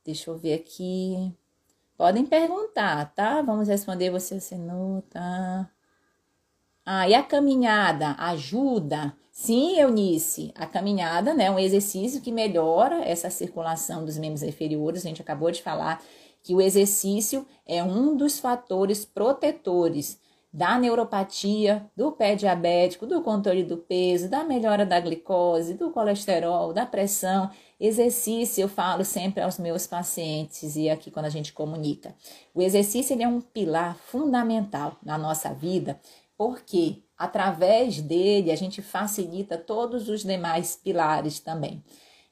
Deixa eu ver aqui. Podem perguntar, tá? Vamos responder. Você assinou, tá? Ah, e a caminhada ajuda? Sim, Eunice, a caminhada né, é um exercício que melhora essa circulação dos membros inferiores. A gente acabou de falar que o exercício é um dos fatores protetores da neuropatia, do pé diabético, do controle do peso, da melhora da glicose, do colesterol, da pressão. Exercício, eu falo sempre aos meus pacientes e aqui quando a gente comunica. O exercício ele é um pilar fundamental na nossa vida, porque através dele a gente facilita todos os demais pilares também.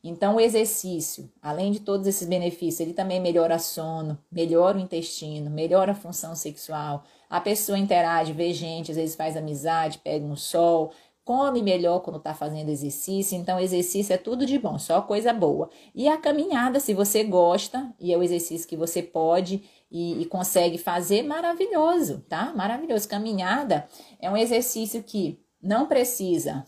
Então, o exercício, além de todos esses benefícios, ele também melhora sono, melhora o intestino, melhora a função sexual. A pessoa interage, vê gente, às vezes faz amizade, pega um sol, come melhor quando está fazendo exercício. Então, exercício é tudo de bom, só coisa boa. E a caminhada, se você gosta e é o exercício que você pode e, e consegue fazer, maravilhoso, tá? Maravilhoso. Caminhada é um exercício que não precisa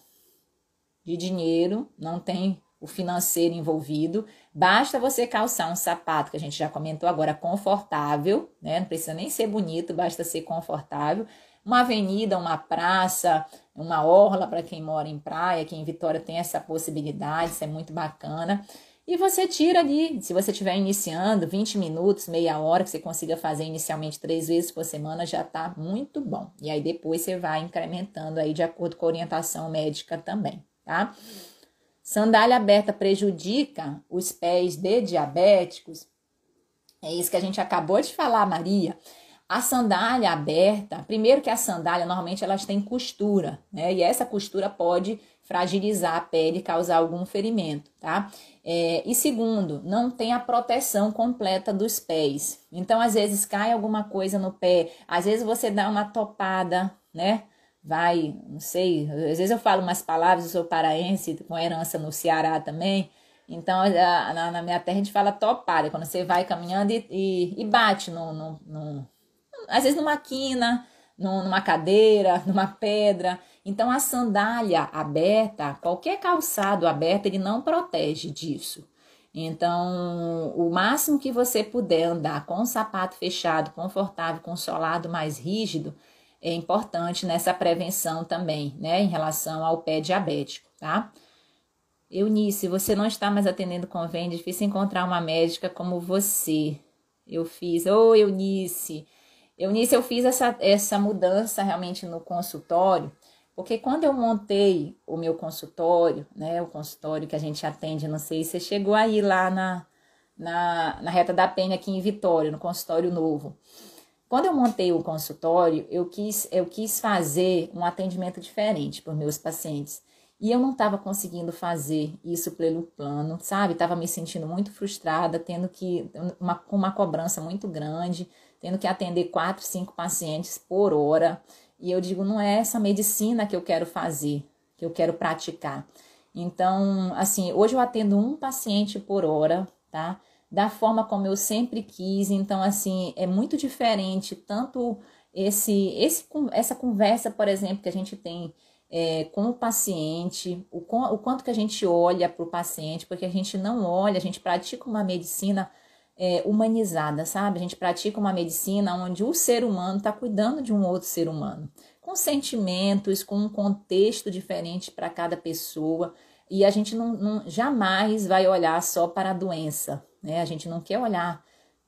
de dinheiro, não tem o financeiro envolvido. Basta você calçar um sapato, que a gente já comentou agora, confortável, né? Não precisa nem ser bonito, basta ser confortável. Uma avenida, uma praça, uma orla para quem mora em praia, que em Vitória tem essa possibilidade, isso é muito bacana. E você tira ali, se você estiver iniciando, 20 minutos, meia hora, que você consiga fazer inicialmente três vezes por semana, já está muito bom. E aí depois você vai incrementando aí de acordo com a orientação médica também, tá? Sandália aberta prejudica os pés de diabéticos? É isso que a gente acabou de falar, Maria. A sandália aberta, primeiro que a sandália normalmente elas têm costura, né? E essa costura pode fragilizar a pele causar algum ferimento, tá? É, e segundo, não tem a proteção completa dos pés. Então, às vezes cai alguma coisa no pé, às vezes você dá uma topada, né? vai, não sei, às vezes eu falo umas palavras, eu sou paraense, com herança no Ceará também, então na, na minha terra a gente fala topada, quando você vai caminhando e, e, e bate no, no, no, às vezes numa quina, numa cadeira, (laughs) numa pedra. Então a sandália aberta, qualquer calçado aberto, ele não protege disso. Então, o máximo que você puder andar com o sapato fechado, confortável, com solado mais rígido, é importante nessa prevenção também, né, em relação ao pé diabético, tá? Eunice, você não está mais atendendo convênio, é difícil encontrar uma médica como você. Eu fiz, ô oh, Eunice, Eunice, eu fiz essa, essa mudança realmente no consultório, porque quando eu montei o meu consultório, né, o consultório que a gente atende, não sei, você chegou aí lá na, na, na reta da Penha aqui em Vitória, no consultório novo. Quando eu montei o consultório, eu quis, eu quis fazer um atendimento diferente para os meus pacientes. E eu não estava conseguindo fazer isso pelo plano, sabe? Estava me sentindo muito frustrada, tendo que, uma, uma cobrança muito grande, tendo que atender quatro, cinco pacientes por hora. E eu digo, não é essa medicina que eu quero fazer, que eu quero praticar. Então, assim, hoje eu atendo um paciente por hora, tá? da forma como eu sempre quis. Então, assim, é muito diferente tanto esse, esse essa conversa, por exemplo, que a gente tem é, com o paciente, o, o quanto que a gente olha para o paciente, porque a gente não olha, a gente pratica uma medicina é, humanizada, sabe? A gente pratica uma medicina onde o ser humano está cuidando de um outro ser humano, com sentimentos, com um contexto diferente para cada pessoa. E a gente não, não, jamais vai olhar só para a doença, né? A gente não quer olhar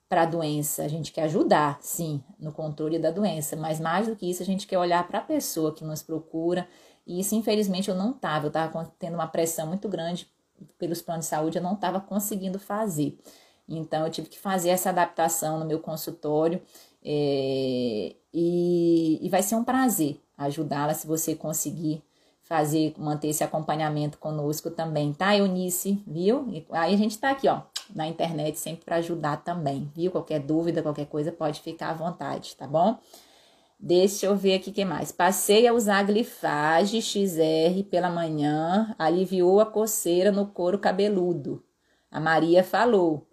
para a doença, a gente quer ajudar, sim, no controle da doença, mas mais do que isso, a gente quer olhar para a pessoa que nos procura. E isso, infelizmente, eu não estava, eu estava tendo uma pressão muito grande pelos planos de saúde, eu não estava conseguindo fazer. Então, eu tive que fazer essa adaptação no meu consultório. É, e, e vai ser um prazer ajudá-la se você conseguir fazer, manter esse acompanhamento conosco também, tá, Eunice? Viu? E aí a gente tá aqui, ó, na internet sempre para ajudar também, viu? Qualquer dúvida, qualquer coisa, pode ficar à vontade, tá bom? Deixa eu ver aqui o que mais. Passei a usar glifage XR pela manhã, aliviou a coceira no couro cabeludo. A Maria falou.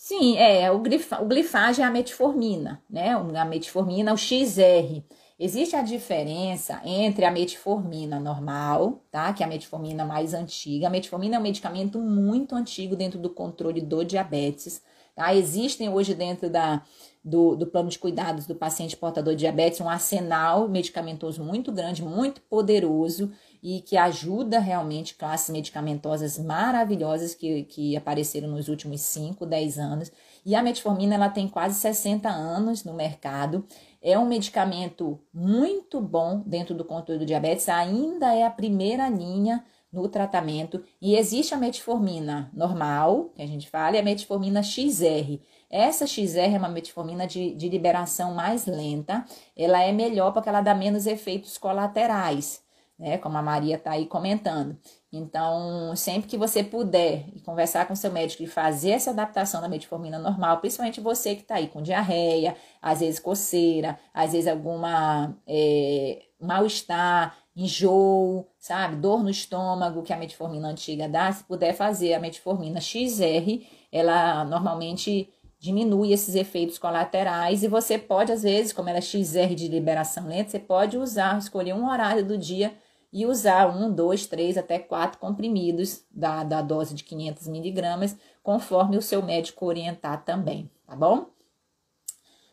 Sim, é, o, glifa, o glifage é a metformina, né? A metformina, o XR. Existe a diferença entre a metformina normal, tá? Que é a metformina mais antiga. A metformina é um medicamento muito antigo dentro do controle do diabetes. Tá? Existem hoje dentro da, do, do plano de cuidados do paciente portador de diabetes um arsenal medicamentoso muito grande, muito poderoso e que ajuda realmente classes medicamentosas maravilhosas que, que apareceram nos últimos 5, 10 anos. E a metformina ela tem quase 60 anos no mercado. É um medicamento muito bom dentro do controle do diabetes, ainda é a primeira linha no tratamento. E existe a metformina normal, que a gente fala, e a metformina XR. Essa XR é uma metformina de, de liberação mais lenta, ela é melhor porque ela dá menos efeitos colaterais né? Como a Maria está aí comentando. Então, sempre que você puder conversar com seu médico e fazer essa adaptação da metformina normal, principalmente você que está aí com diarreia, às vezes coceira, às vezes alguma é, mal-estar, enjoo, sabe? Dor no estômago que a metformina antiga dá, se puder fazer a metformina XR, ela normalmente diminui esses efeitos colaterais e você pode, às vezes, como ela é XR de liberação lenta, você pode usar, escolher um horário do dia e usar um, dois, três, até quatro comprimidos da, da dose de 500 miligramas, conforme o seu médico orientar também, tá bom?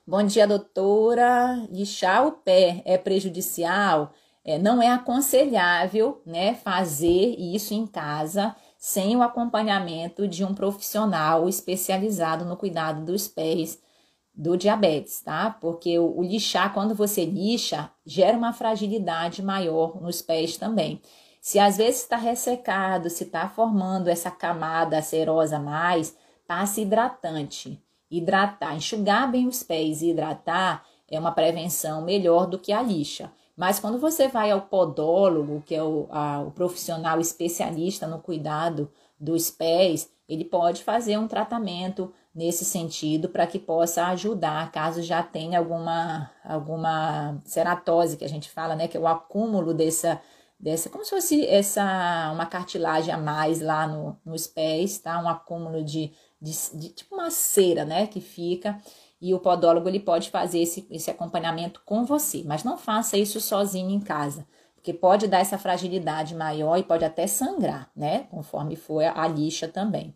Bom dia, doutora. Lixar o pé é prejudicial? É, não é aconselhável, né, fazer isso em casa sem o acompanhamento de um profissional especializado no cuidado dos pés do diabetes, tá? Porque o, o, lixar, quando você lixa, gera uma fragilidade maior nos pés também. Se às vezes está ressecado, se está formando essa camada serosa mais, passe hidratante. Hidratar, enxugar bem os pés e hidratar é uma prevenção melhor do que a lixa. Mas quando você vai ao podólogo, que é o, a, o profissional especialista no cuidado dos pés, ele pode fazer um tratamento nesse sentido para que possa ajudar caso já tenha alguma alguma ceratose que a gente fala, né, que é o acúmulo dessa dessa como se fosse essa uma cartilagem a mais lá no, nos pés, tá? Um acúmulo de, de, de tipo uma cera, né, que fica e o podólogo ele pode fazer esse, esse acompanhamento com você, mas não faça isso sozinho em casa, porque pode dar essa fragilidade maior e pode até sangrar, né? Conforme for a lixa também.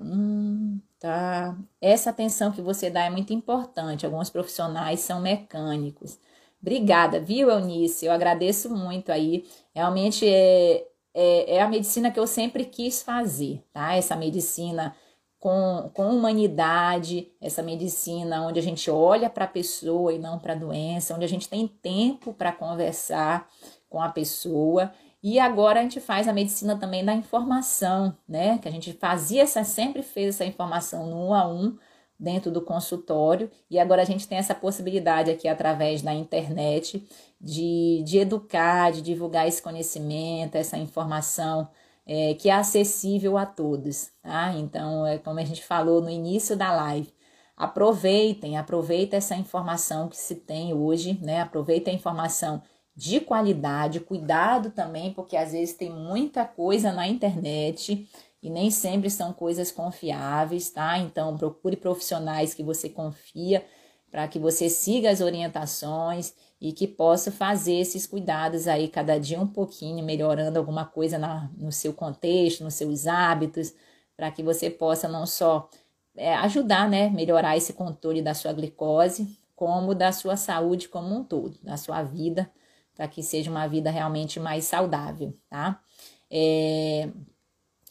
Hum, tá. Essa atenção que você dá é muito importante. Alguns profissionais são mecânicos. Obrigada, viu, Eunice? Eu agradeço muito aí. Realmente é, é, é a medicina que eu sempre quis fazer, tá? Essa medicina com, com humanidade, essa medicina onde a gente olha para a pessoa e não para a doença, onde a gente tem tempo para conversar com a pessoa e agora a gente faz a medicina também da informação, né? Que a gente fazia essa, sempre fez essa informação no um a um dentro do consultório, e agora a gente tem essa possibilidade aqui através da internet de, de educar, de divulgar esse conhecimento, essa informação é, que é acessível a todos, tá? Então, é como a gente falou no início da live. Aproveitem, aproveita essa informação que se tem hoje, né? Aproveita a informação de qualidade, cuidado também, porque às vezes tem muita coisa na internet e nem sempre são coisas confiáveis, tá? Então procure profissionais que você confia para que você siga as orientações e que possa fazer esses cuidados aí cada dia um pouquinho, melhorando alguma coisa na, no seu contexto, nos seus hábitos, para que você possa não só é, ajudar, né, melhorar esse controle da sua glicose, como da sua saúde como um todo, da sua vida para que seja uma vida realmente mais saudável, tá? É,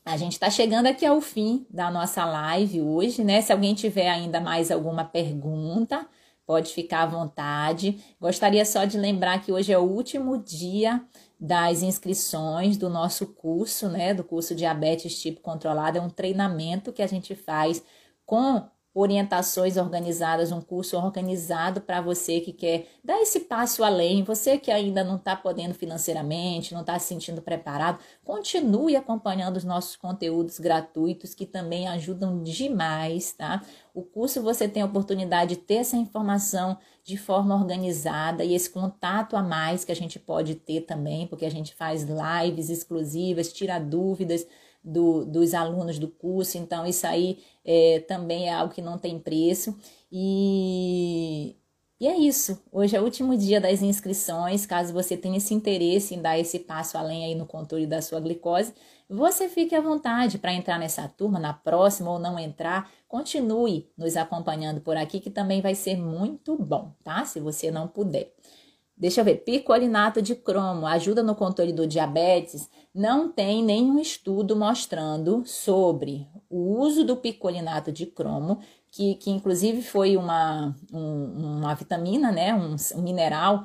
a gente está chegando aqui ao fim da nossa live hoje, né? Se alguém tiver ainda mais alguma pergunta, pode ficar à vontade. Gostaria só de lembrar que hoje é o último dia das inscrições do nosso curso, né, do curso Diabetes Tipo Controlado, é um treinamento que a gente faz com orientações organizadas, um curso organizado para você que quer dar esse passo além, você que ainda não está podendo financeiramente, não está se sentindo preparado, continue acompanhando os nossos conteúdos gratuitos que também ajudam demais, tá? O curso você tem a oportunidade de ter essa informação de forma organizada e esse contato a mais que a gente pode ter também, porque a gente faz lives exclusivas, tira dúvidas do, dos alunos do curso, então isso aí é, também é algo que não tem preço. E, e é isso. Hoje é o último dia das inscrições. Caso você tenha esse interesse em dar esse passo além aí no controle da sua glicose, você fique à vontade para entrar nessa turma, na próxima ou não entrar. Continue nos acompanhando por aqui, que também vai ser muito bom, tá? Se você não puder. Deixa eu ver, picolinato de cromo ajuda no controle do diabetes. Não tem nenhum estudo mostrando sobre o uso do picolinato de cromo, que, que inclusive foi uma, um, uma vitamina, né, um, um mineral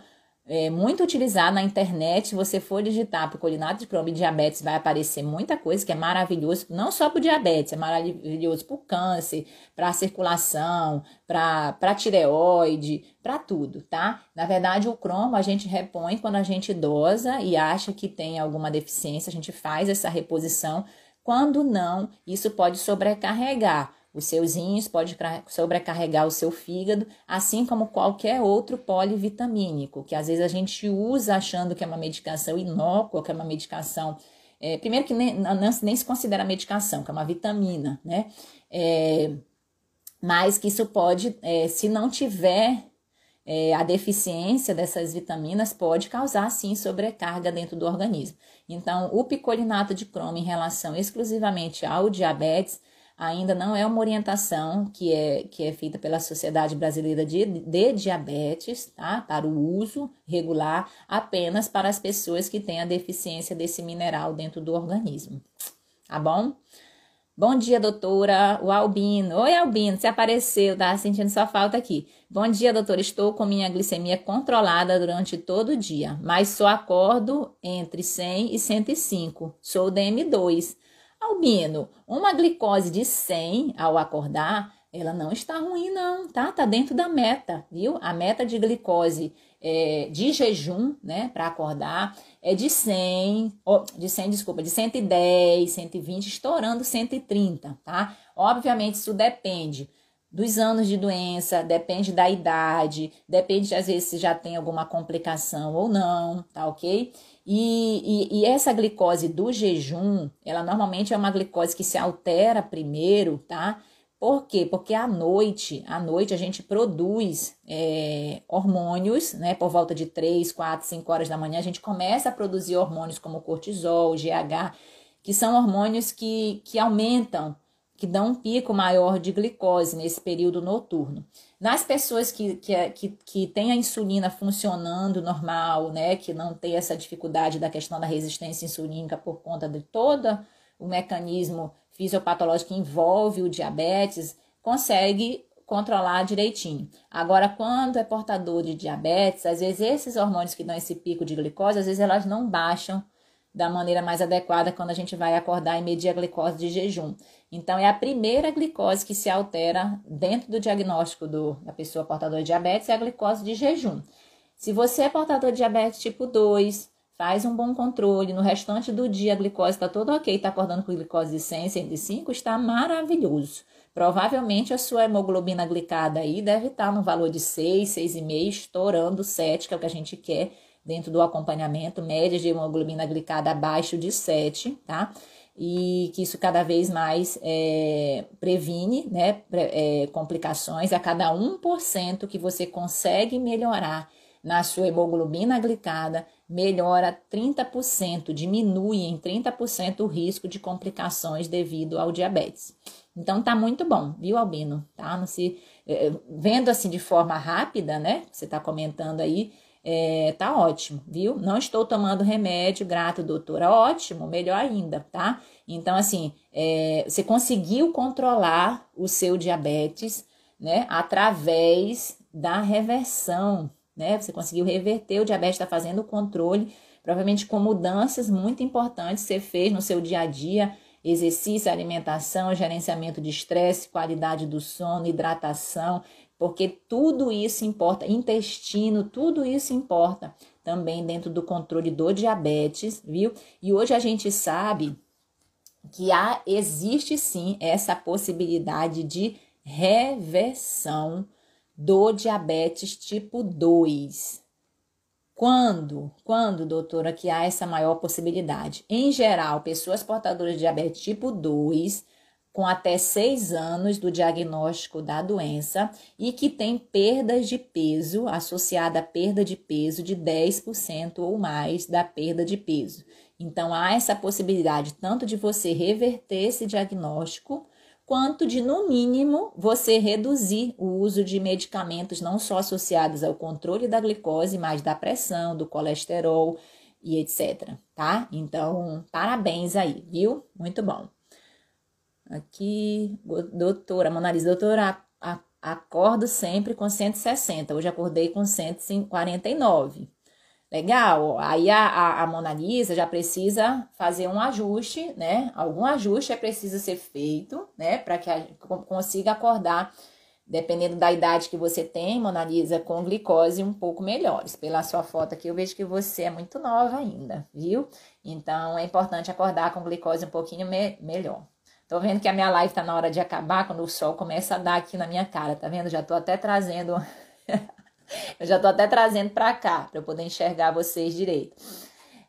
é muito utilizado na internet. Se você for digitar picolinato de cromo e diabetes, vai aparecer muita coisa que é maravilhoso, não só para o diabetes, é maravilhoso para o câncer, para a circulação, para tireoide, para tudo, tá? Na verdade, o cromo a gente repõe quando a gente dosa e acha que tem alguma deficiência, a gente faz essa reposição. Quando não, isso pode sobrecarregar os seus rins, pode sobrecarregar o seu fígado, assim como qualquer outro polivitamínico, que às vezes a gente usa achando que é uma medicação inócua, que é uma medicação. É, primeiro que nem, nem se considera medicação, que é uma vitamina, né? É, mas que isso pode, é, se não tiver é, a deficiência dessas vitaminas pode causar sim sobrecarga dentro do organismo. Então, o picolinato de cromo em relação exclusivamente ao diabetes ainda não é uma orientação que é, que é feita pela Sociedade Brasileira de, de Diabetes, tá? Para o uso regular apenas para as pessoas que têm a deficiência desse mineral dentro do organismo. Tá bom? Bom dia, doutora. O Albino. Oi, Albino, você apareceu, tá sentindo sua falta aqui. Bom dia, doutora. Estou com minha glicemia controlada durante todo o dia, mas só acordo entre 100 e 105. Sou DM2. Albino, uma glicose de 100 ao acordar, ela não está ruim não, tá? Tá dentro da meta, viu? A meta de glicose é, de jejum, né, para acordar, é de 100, oh, de 100, desculpa, de 110, 120, estourando 130, tá? Obviamente isso depende dos anos de doença, depende da idade, depende às vezes se já tem alguma complicação ou não, tá ok? E, e, e, essa glicose do jejum, ela normalmente é uma glicose que se altera primeiro, tá? Por quê? Porque à noite, à noite a gente produz é, hormônios, né? Por volta de 3, 4, 5 horas da manhã, a gente começa a produzir hormônios como cortisol, GH, que são hormônios que, que aumentam que dão um pico maior de glicose nesse período noturno. Nas pessoas que, que, é, que, que têm a insulina funcionando normal, né, que não tem essa dificuldade da questão da resistência insulínica por conta de todo o mecanismo fisiopatológico que envolve o diabetes, consegue controlar direitinho. Agora, quando é portador de diabetes, às vezes esses hormônios que dão esse pico de glicose, às vezes elas não baixam da maneira mais adequada quando a gente vai acordar e medir a glicose de jejum. Então, é a primeira glicose que se altera dentro do diagnóstico do, da pessoa portadora de diabetes, é a glicose de jejum. Se você é portador de diabetes tipo 2, faz um bom controle, no restante do dia a glicose está toda ok, está acordando com glicose de 100, 105, está maravilhoso. Provavelmente a sua hemoglobina glicada aí deve estar tá no valor de 6, 6,5, estourando 7, que é o que a gente quer dentro do acompanhamento, média de hemoglobina glicada abaixo de 7, tá? E que isso cada vez mais é, previne né, é, complicações. A cada 1% que você consegue melhorar na sua hemoglobina glicada, melhora 30%, diminui em 30% o risco de complicações devido ao diabetes. Então tá muito bom, viu, Albino? Tá? Não se, é, vendo assim de forma rápida, né? Você tá comentando aí, é, tá ótimo, viu? Não estou tomando remédio, grato, doutora. Ótimo, melhor ainda, tá? Então, assim, é, você conseguiu controlar o seu diabetes, né? Através da reversão, né? Você conseguiu reverter o diabetes, está fazendo o controle provavelmente com mudanças muito importantes que você fez no seu dia a dia, exercício, alimentação, gerenciamento de estresse, qualidade do sono, hidratação, porque tudo isso importa, intestino, tudo isso importa também dentro do controle do diabetes, viu? E hoje a gente sabe que há, existe sim essa possibilidade de reversão do diabetes tipo 2. Quando? Quando, doutora, que há essa maior possibilidade? Em geral, pessoas portadoras de diabetes tipo 2, com até 6 anos do diagnóstico da doença e que tem perdas de peso associada à perda de peso de 10% ou mais da perda de peso. Então, há essa possibilidade tanto de você reverter esse diagnóstico quanto de, no mínimo, você reduzir o uso de medicamentos não só associados ao controle da glicose, mas da pressão, do colesterol e etc. Tá? Então, parabéns aí, viu? Muito bom. Aqui, doutora Monalisa, doutora, acordo sempre com 160. Hoje acordei com 149. Legal, aí a, a, a Mona Lisa já precisa fazer um ajuste, né? Algum ajuste é preciso ser feito, né? Para que a, consiga acordar, dependendo da idade que você tem, Mona Lisa, com glicose um pouco melhores. Pela sua foto aqui, eu vejo que você é muito nova ainda, viu? Então é importante acordar com glicose um pouquinho me, melhor. Tô vendo que a minha live tá na hora de acabar, quando o sol começa a dar aqui na minha cara, tá vendo? Já tô até trazendo. (laughs) Eu já tô até trazendo para cá, para eu poder enxergar vocês direito.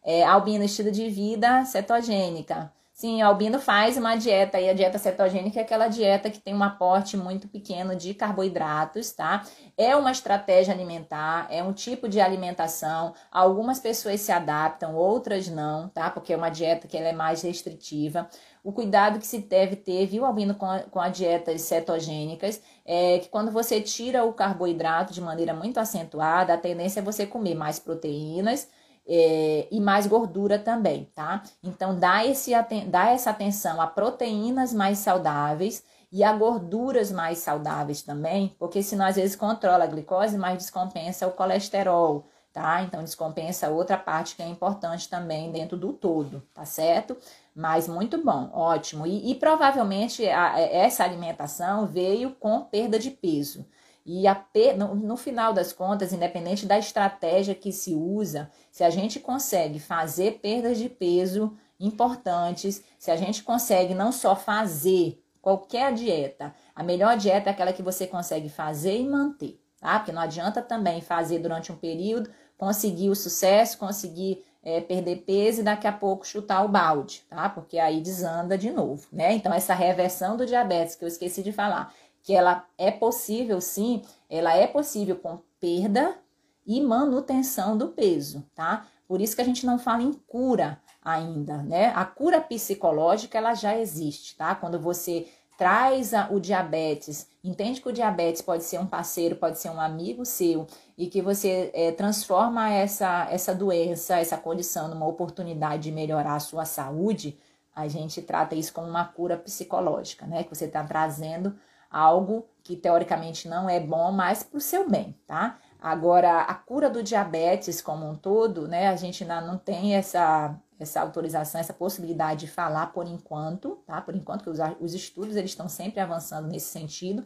É, albino, estilo de vida cetogênica. Sim, o albino faz uma dieta e a dieta cetogênica é aquela dieta que tem um aporte muito pequeno de carboidratos, tá? É uma estratégia alimentar, é um tipo de alimentação. Algumas pessoas se adaptam, outras não, tá? Porque é uma dieta que ela é mais restritiva. O cuidado que se deve ter, viu, Albino, com a, com a dietas cetogênicas, é que quando você tira o carboidrato de maneira muito acentuada, a tendência é você comer mais proteínas, é, e mais gordura também, tá? Então, dá, esse, dá essa atenção a proteínas mais saudáveis e a gorduras mais saudáveis também, porque senão às vezes controla a glicose, mas descompensa o colesterol, tá? Então, descompensa outra parte que é importante também dentro do todo, tá certo? Mas muito bom, ótimo. E, e provavelmente a, essa alimentação veio com perda de peso. E a, no, no final das contas, independente da estratégia que se usa, se a gente consegue fazer perdas de peso importantes, se a gente consegue não só fazer qualquer dieta, a melhor dieta é aquela que você consegue fazer e manter, tá? Porque não adianta também fazer durante um período, conseguir o sucesso, conseguir é, perder peso e daqui a pouco chutar o balde, tá? Porque aí desanda de novo, né? Então, essa reversão do diabetes que eu esqueci de falar, que ela é possível sim, ela é possível com perda e manutenção do peso, tá? Por isso que a gente não fala em cura ainda, né? A cura psicológica ela já existe, tá? Quando você traz a, o diabetes, entende que o diabetes pode ser um parceiro, pode ser um amigo seu e que você é, transforma essa, essa doença, essa condição numa oportunidade de melhorar a sua saúde, a gente trata isso como uma cura psicológica, né? Que você está trazendo algo que teoricamente não é bom, mas para o seu bem, tá? Agora, a cura do diabetes como um todo, né? A gente ainda não tem essa, essa autorização, essa possibilidade de falar por enquanto, tá? Por enquanto que os, os estudos eles estão sempre avançando nesse sentido,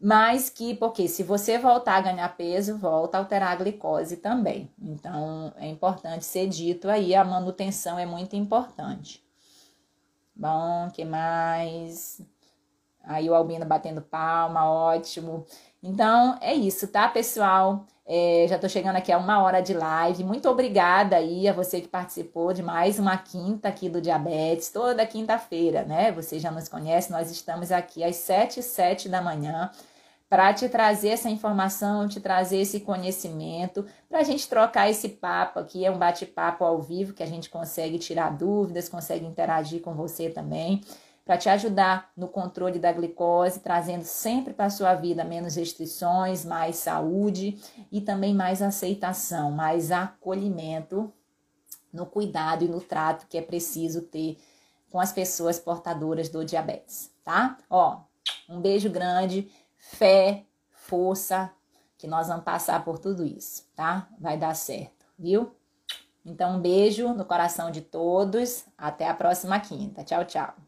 mas que, porque se você voltar a ganhar peso, volta a alterar a glicose também. Então, é importante ser dito aí, a manutenção é muito importante. Bom, que mais? Aí o Albino batendo palma, ótimo. Então é isso, tá, pessoal? É, já tô chegando aqui a uma hora de live. Muito obrigada aí a você que participou de mais uma quinta aqui do Diabetes, toda quinta-feira, né? Você já nos conhece, nós estamos aqui às 7 e 7 da manhã para te trazer essa informação, te trazer esse conhecimento, para a gente trocar esse papo aqui. É um bate-papo ao vivo que a gente consegue tirar dúvidas, consegue interagir com você também para te ajudar no controle da glicose, trazendo sempre para a sua vida menos restrições, mais saúde e também mais aceitação, mais acolhimento no cuidado e no trato que é preciso ter com as pessoas portadoras do diabetes, tá? Ó, um beijo grande, fé, força, que nós vamos passar por tudo isso, tá? Vai dar certo, viu? Então, um beijo no coração de todos. Até a próxima quinta. Tchau, tchau.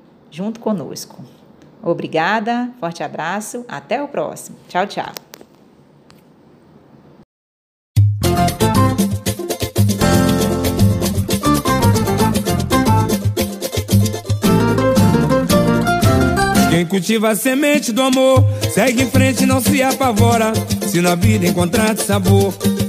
junto conosco. Obrigada, forte abraço, até o próximo. Tchau, tchau. Quem cultiva a semente do amor, segue em frente, não se apavora. Se na vida encontrar sabor,